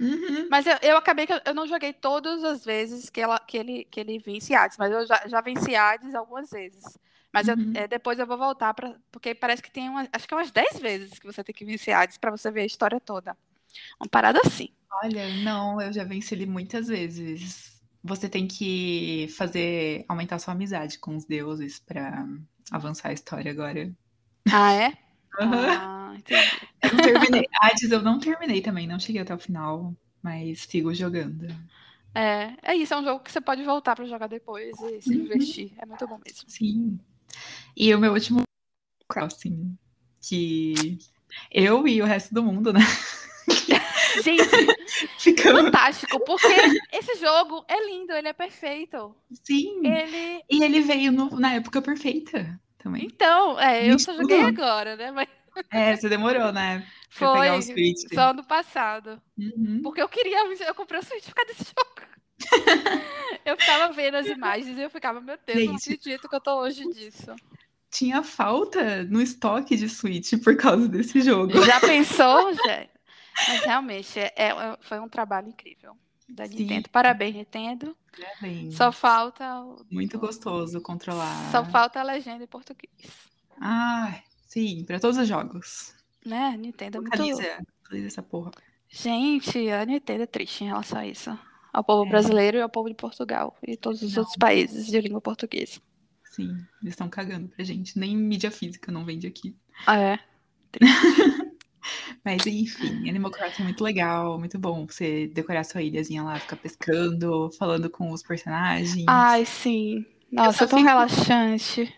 Uhum. Mas eu, eu acabei que eu, eu não joguei todas as vezes que, ela, que, ele, que ele vence Hades, mas eu já, já venci Hades algumas vezes. Mas eu- Uhum. é, depois eu vou voltar para porque parece que tem uma, acho que é umas 10 vezes que você tem que vencer Hades para você ver a história toda. Uma parada assim. Olha, não, eu já venci ele muitas vezes. Você tem que fazer aumentar sua amizade com os deuses pra avançar a história agora. Ah, é? Ah, entendi. Eu não terminei. Hades eu não terminei também, não cheguei até o final, mas sigo jogando. É, é isso, é um jogo que você pode voltar pra jogar depois e se Uhum. divertir. É muito bom mesmo. Sim. E o meu último Crossing, que eu e o resto do mundo, né? Gente, Ficamos. fantástico, porque esse jogo é lindo, ele é perfeito. Sim. Ele. E ele veio no- na época perfeita também. Então, é, eu Gente, só joguei agora, né? Mas É, você demorou, né? Pra pegar foi o Switch. só ano passado. Uhum. Porque eu queria, eu comprei o Switch por causa desse jogo. eu ficava vendo as imagens e eu ficava, meu Deus, eu não Gente. acredito que eu tô longe disso. Tinha falta no estoque de Switch por causa desse jogo. Já pensou, gente? Mas realmente, é, é- foi um trabalho incrível da Sim. Nintendo. Parabéns, Nintendo. Bem, Só falta. o- muito gostoso controlar. Só falta a legenda em português. Ah, sim, pra todos os jogos. Né? Nintendo é muito. Localiza, localiza essa porra. Gente, a Nintendo é triste em relação a isso. Ao povo É. brasileiro e ao povo de Portugal. E todos os Não. outros países de língua portuguesa. Sim, eles estão cagando pra gente. Nem mídia física não vende aqui. Ah, é. Mas enfim, Animal Crossing é muito legal, muito bom você decorar sua ilhazinha lá, ficar pescando, falando com os personagens. Ai, sim. Nossa, é tão fico- relaxante.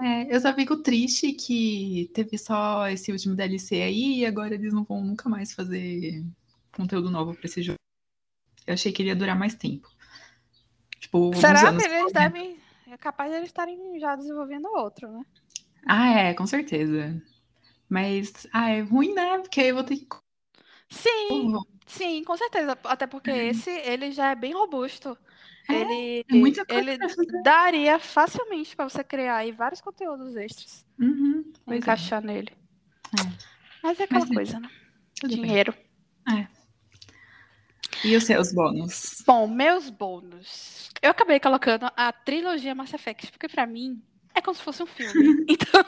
É, eu só fico triste que teve só esse último DLC aí e agora eles não vão nunca mais fazer conteúdo novo pra esse jogo. Eu achei que ele ia durar mais tempo. Tipo, Será que eles correndo. devem. É capaz de eles estarem já desenvolvendo outro, né? Ah, é, com certeza. Mas, ah, é ruim, né? Porque aí eu vou ter que. Sim, sim, com certeza. Até porque esse, ele já é bem robusto. É, ele, é muita coisa ele daria facilmente para você criar aí vários conteúdos extras. Uhum, é, encaixar nele. É. Mas é aquela Mas é, coisa, né? bem. Dinheiro. E os seus bônus? Bom, meus bônus. Eu acabei colocando a trilogia Mass Effect, porque pra mim é como se fosse um filme. Então,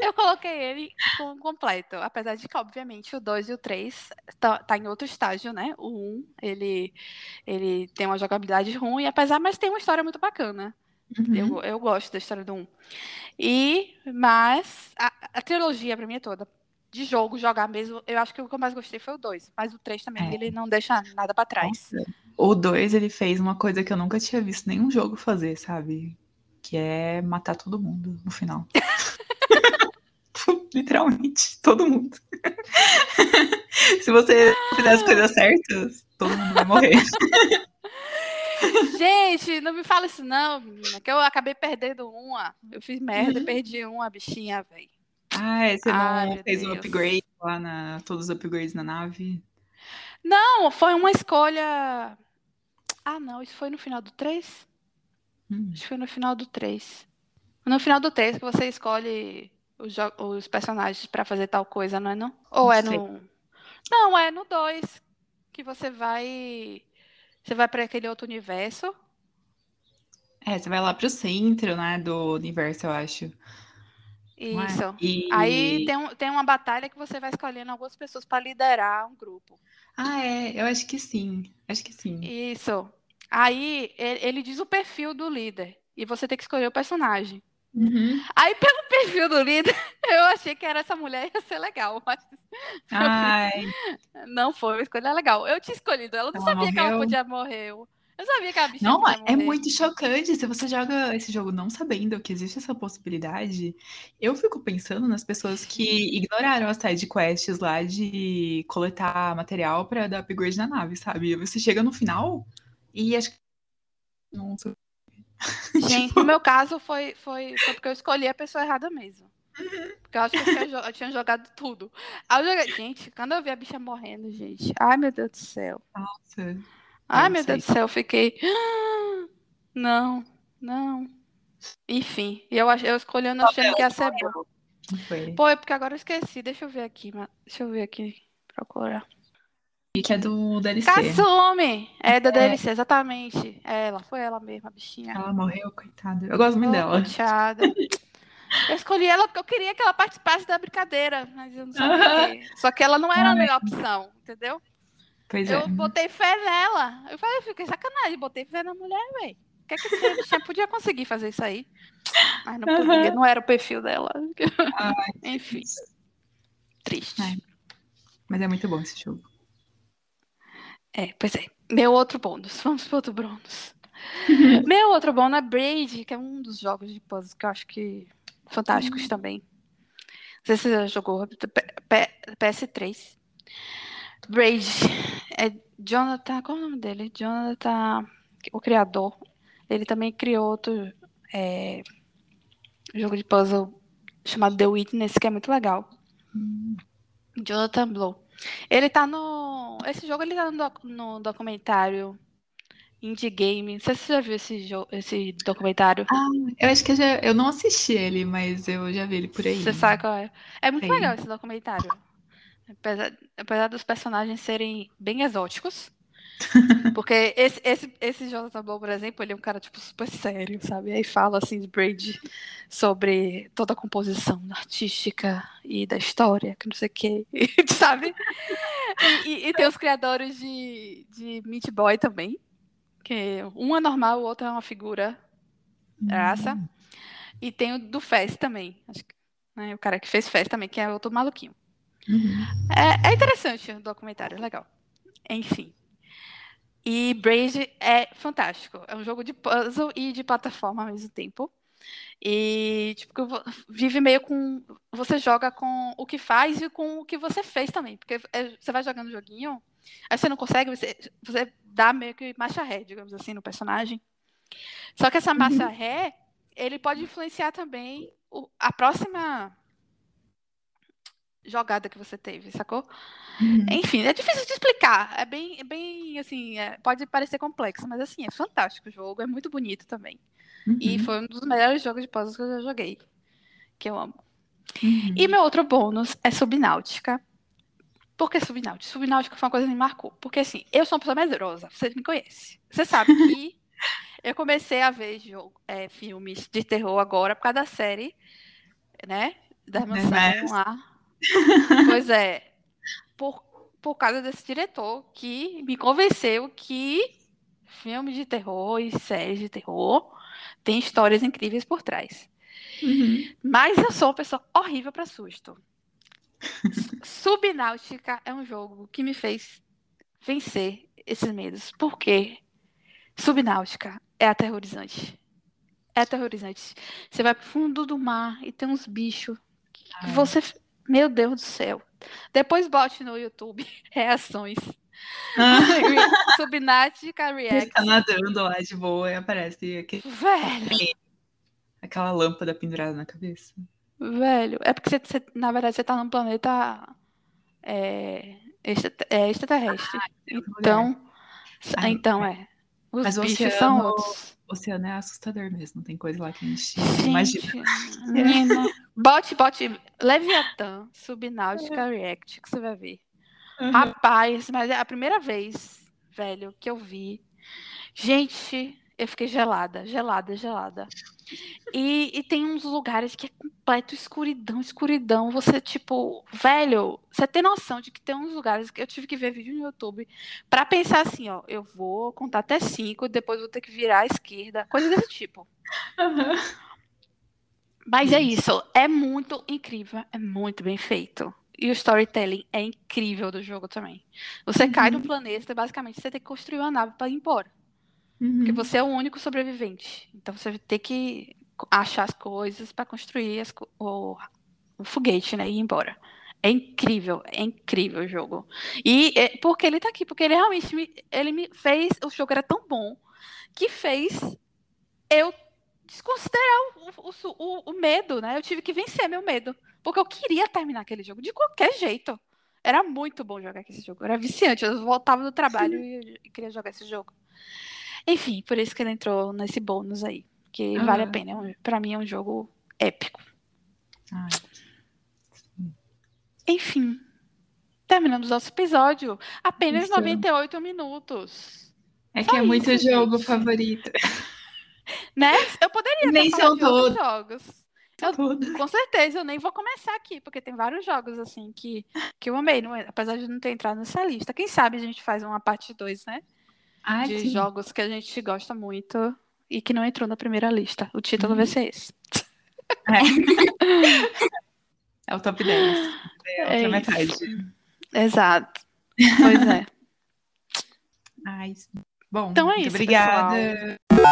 eu coloquei ele com completo. Apesar de que, obviamente, o 2 e o 3 tá, tá em outro estágio, né? O 1, ele, ele tem uma jogabilidade ruim, apesar, mas tem uma história muito bacana. Uhum. Eu, eu gosto da história do 1. E, mas, a, a trilogia pra mim é toda. De jogo, jogar mesmo, eu acho que o que eu mais gostei foi o 2. Mas o 3 também, É. ele não deixa nada pra trás. Nossa. O 2, ele fez uma coisa que eu nunca tinha visto nenhum jogo fazer, sabe? Que é matar todo mundo no final. Literalmente, todo mundo. Se você fizer as coisas certas, todo mundo vai morrer. Gente, não me fala isso não, menina, que eu acabei perdendo uma. Eu fiz merda Uhum. perdi uma bichinha, velho. Ah, você não fez um Deus. upgrade lá na. Todos os upgrades na nave? Não, foi uma escolha. Ah, não, isso foi no final do 3? Hum. Acho que foi no final do 3. No final do 3 que você escolhe os, os personagens pra fazer tal coisa, não é não? Ou Não é sei. no. Não, é no 2 que você vai. Você vai pra aquele outro universo. É, você vai lá pro centro, né, do universo, eu acho. Isso. E... Aí tem, um- tem uma batalha que você vai escolhendo algumas pessoas pra liderar um grupo. Ah, é, eu acho que sim. Acho que sim. Isso. Aí ele diz o perfil do líder. E você tem que escolher o personagem. Uhum. Aí, pelo perfil do líder, eu achei que era essa mulher ia ser legal, mas Ai, não foi uma escolha legal. Eu tinha escolhido ela, não Ela sabia que ela morreu? podia morrer. Eu sabia que a bichinha Não, é muito chocante. Se você joga esse jogo não sabendo que existe essa possibilidade, eu fico pensando nas pessoas que ignoraram as side quests lá de coletar material pra dar upgrade na nave, sabe? Você chega no final e acho que. Nossa. Gente, Tipo, no meu caso foi, foi, foi porque eu escolhi a pessoa errada mesmo. Uhum. Porque eu acho que eu tinha, eu tinha jogado tudo. Aí eu joguei. Gente, quando eu vi a bicha morrendo, gente. Ai, meu Deus do céu. Nossa. Ai, Eu meu sei. Deus do céu, eu fiquei. "Ah, Não, não. Enfim, eu, eu escolhendo achando que ia ser bom. Não foi. Pô, é porque agora eu esqueci. Deixa eu ver aqui, mas- deixa eu ver aqui. Procurar. Que é do DLC. Kasumi! É da É. DLC, exatamente. É ela, foi ela mesma, a bichinha. Ela morreu, coitada. Eu gosto muito Ô, dela. chateada. Eu escolhi ela porque eu queria que ela participasse da brincadeira, mas eu não sabia. Aham. que- Só que ela não era a melhor opção, entendeu? Pois Eu é. botei fé nela. Eu falei, fiquei sacanagem, botei fé na mulher, velho. O que é que tem? A bichinha podia conseguir fazer isso aí. Mas não podia, Aham. não era o perfil dela. Ai, Enfim. Triste. É. Mas é muito bom esse jogo. É, pois é. Meu outro bônus. Vamos pro outro bônus. Meu outro bônus é Braid, que é um dos jogos de puzzle que eu acho que fantásticos também. Não sei se você já jogou P- PS3. Braid é Jonathan, qual é o nome dele? Jonathan, o criador. Ele também criou outro é, jogo de puzzle chamado The Witness, que é muito legal. Jonathan Blow. Ele tá no. Esse jogo ele tá no, doc- no documentário Indie Game. Não sei se você já viu esse, jo- esse documentário. Eu acho que eu, já, eu não assisti ele, mas eu já vi ele por aí. Você sabe qual é? É muito Sei. legal esse documentário. Apesar, apesar dos personagens serem bem exóticos. Porque esse, esse, esse Jonathan Blow, por exemplo, ele é um cara, tipo, super sério, sabe? Aí fala, assim, de Braid sobre toda a composição artística e da história, que não sei o quê, sabe? E, e- e tem os criadores de, de Meat Boy também, que um é normal, o outro é uma figura raça. E tem o do Fez também, acho que, né, o cara que fez Fez também, que é outro maluquinho. Uhum. É, é interessante o documentário, é legal. Enfim. E Braid é fantástico. É um jogo de puzzle e de plataforma ao mesmo tempo. E tipo, vive meio com. Você joga com o que faz e com o que você fez também. Porque é, você vai jogando o joguinho, aí você não consegue, você, você dá meio que marcha ré, digamos assim, no personagem. Só que essa marcha ré, ele pode influenciar também o- a próxima jogada que você teve, sacou? Uhum. Enfim, é difícil de explicar. É bem, é bem assim, é- pode parecer complexo, mas assim, é fantástico o jogo, é muito bonito também. E Uhum. foi um dos melhores jogos de puzzle que eu já joguei, que eu amo. Uhum. E meu outro bônus é Subnáutica. Por que Subnáutica? Subnáutica foi uma coisa que me marcou. Porque assim, eu sou uma pessoa medrosa, você me conhece. Você sabe que eu comecei a ver jogo, é, filmes de terror agora por causa da série, né? Da mansão lá. Pois é. Por, por causa desse diretor que me convenceu que filmes de terror e séries de terror têm histórias incríveis por trás. Uhum. Mas eu sou uma pessoa horrível para susto. Subnáutica é um jogo que me fez vencer esses medos. Por quê? Subnáutica é aterrorizante. É aterrorizante. Você vai pro fundo do mar e tem uns bichos que Ai. você. Meu Deus do céu. Depois bote no YouTube reações. Ah, Subnáutica Ele React. tá nadando lá de boa e aparece aquele- Velho, aquela lâmpada pendurada na cabeça. velho. É porque você, você- na verdade você tá num planeta é, extra- é, extraterrestre. outro Então, Ah, então é. Os Mas bichos são outros. Oceano é assustador mesmo, tem coisa lá que a gente imagina. Gente, menina. Bote, bote Leviatã, Subnáutica React, que você vai ver. Uhum. Rapaz, mas é a primeira vez, velho, que eu vi. Gente, eu fiquei gelada, gelada, gelada. E, e tem uns lugares que é completo escuridão, escuridão. Você, tipo, velho, você tem noção de que tem uns lugares que eu tive que ver vídeo no YouTube pra pensar assim, ó, eu vou contar até cinco, depois vou ter que virar à esquerda, coisa desse tipo. Aham. Mas é isso, é muito incrível, é muito bem feito. E o storytelling é incrível do jogo também. Você cai no planeta e basicamente você tem que construir uma nave para ir embora. Porque Uhum. você é o único sobrevivente. Então você vai ter que achar as coisas para construir as o, o foguete, né? E ir embora. É incrível, é incrível o jogo. E é, porque ele tá aqui, porque ele realmente me, ele me fez. O jogo era tão bom que fez eu desconsiderar o, o, o- o medo, né? Eu tive que vencer meu medo. Porque eu queria terminar aquele jogo de qualquer jeito. Era muito bom jogar esse jogo. Era viciante. Eu voltava do trabalho e, e queria jogar esse jogo. Enfim, por isso que ele entrou nesse bônus aí. Que vale a Aham. pena. É Pra mim é um jogo épico. Ai, Enfim. Terminamos nosso episódio. Apenas Isso. 98 minutos. É Só que é muito isso, jogo gente. favorito. Né? Eu poderia Nem ter são todos. jogos. Eu- Tudo. Com certeza, eu nem vou começar aqui, porque tem vários jogos assim que, que eu amei, não é? apesar de não ter entrado nessa lista. Quem sabe a gente faz uma parte 2, né? Ai, de sim. jogos que a gente gosta muito e que não entrou na primeira lista. O título uhum. vai ser esse. É. é o top 10. É a outra é metade. Exato. Pois é. Ai, bom, então é isso, obrigada. Pessoal.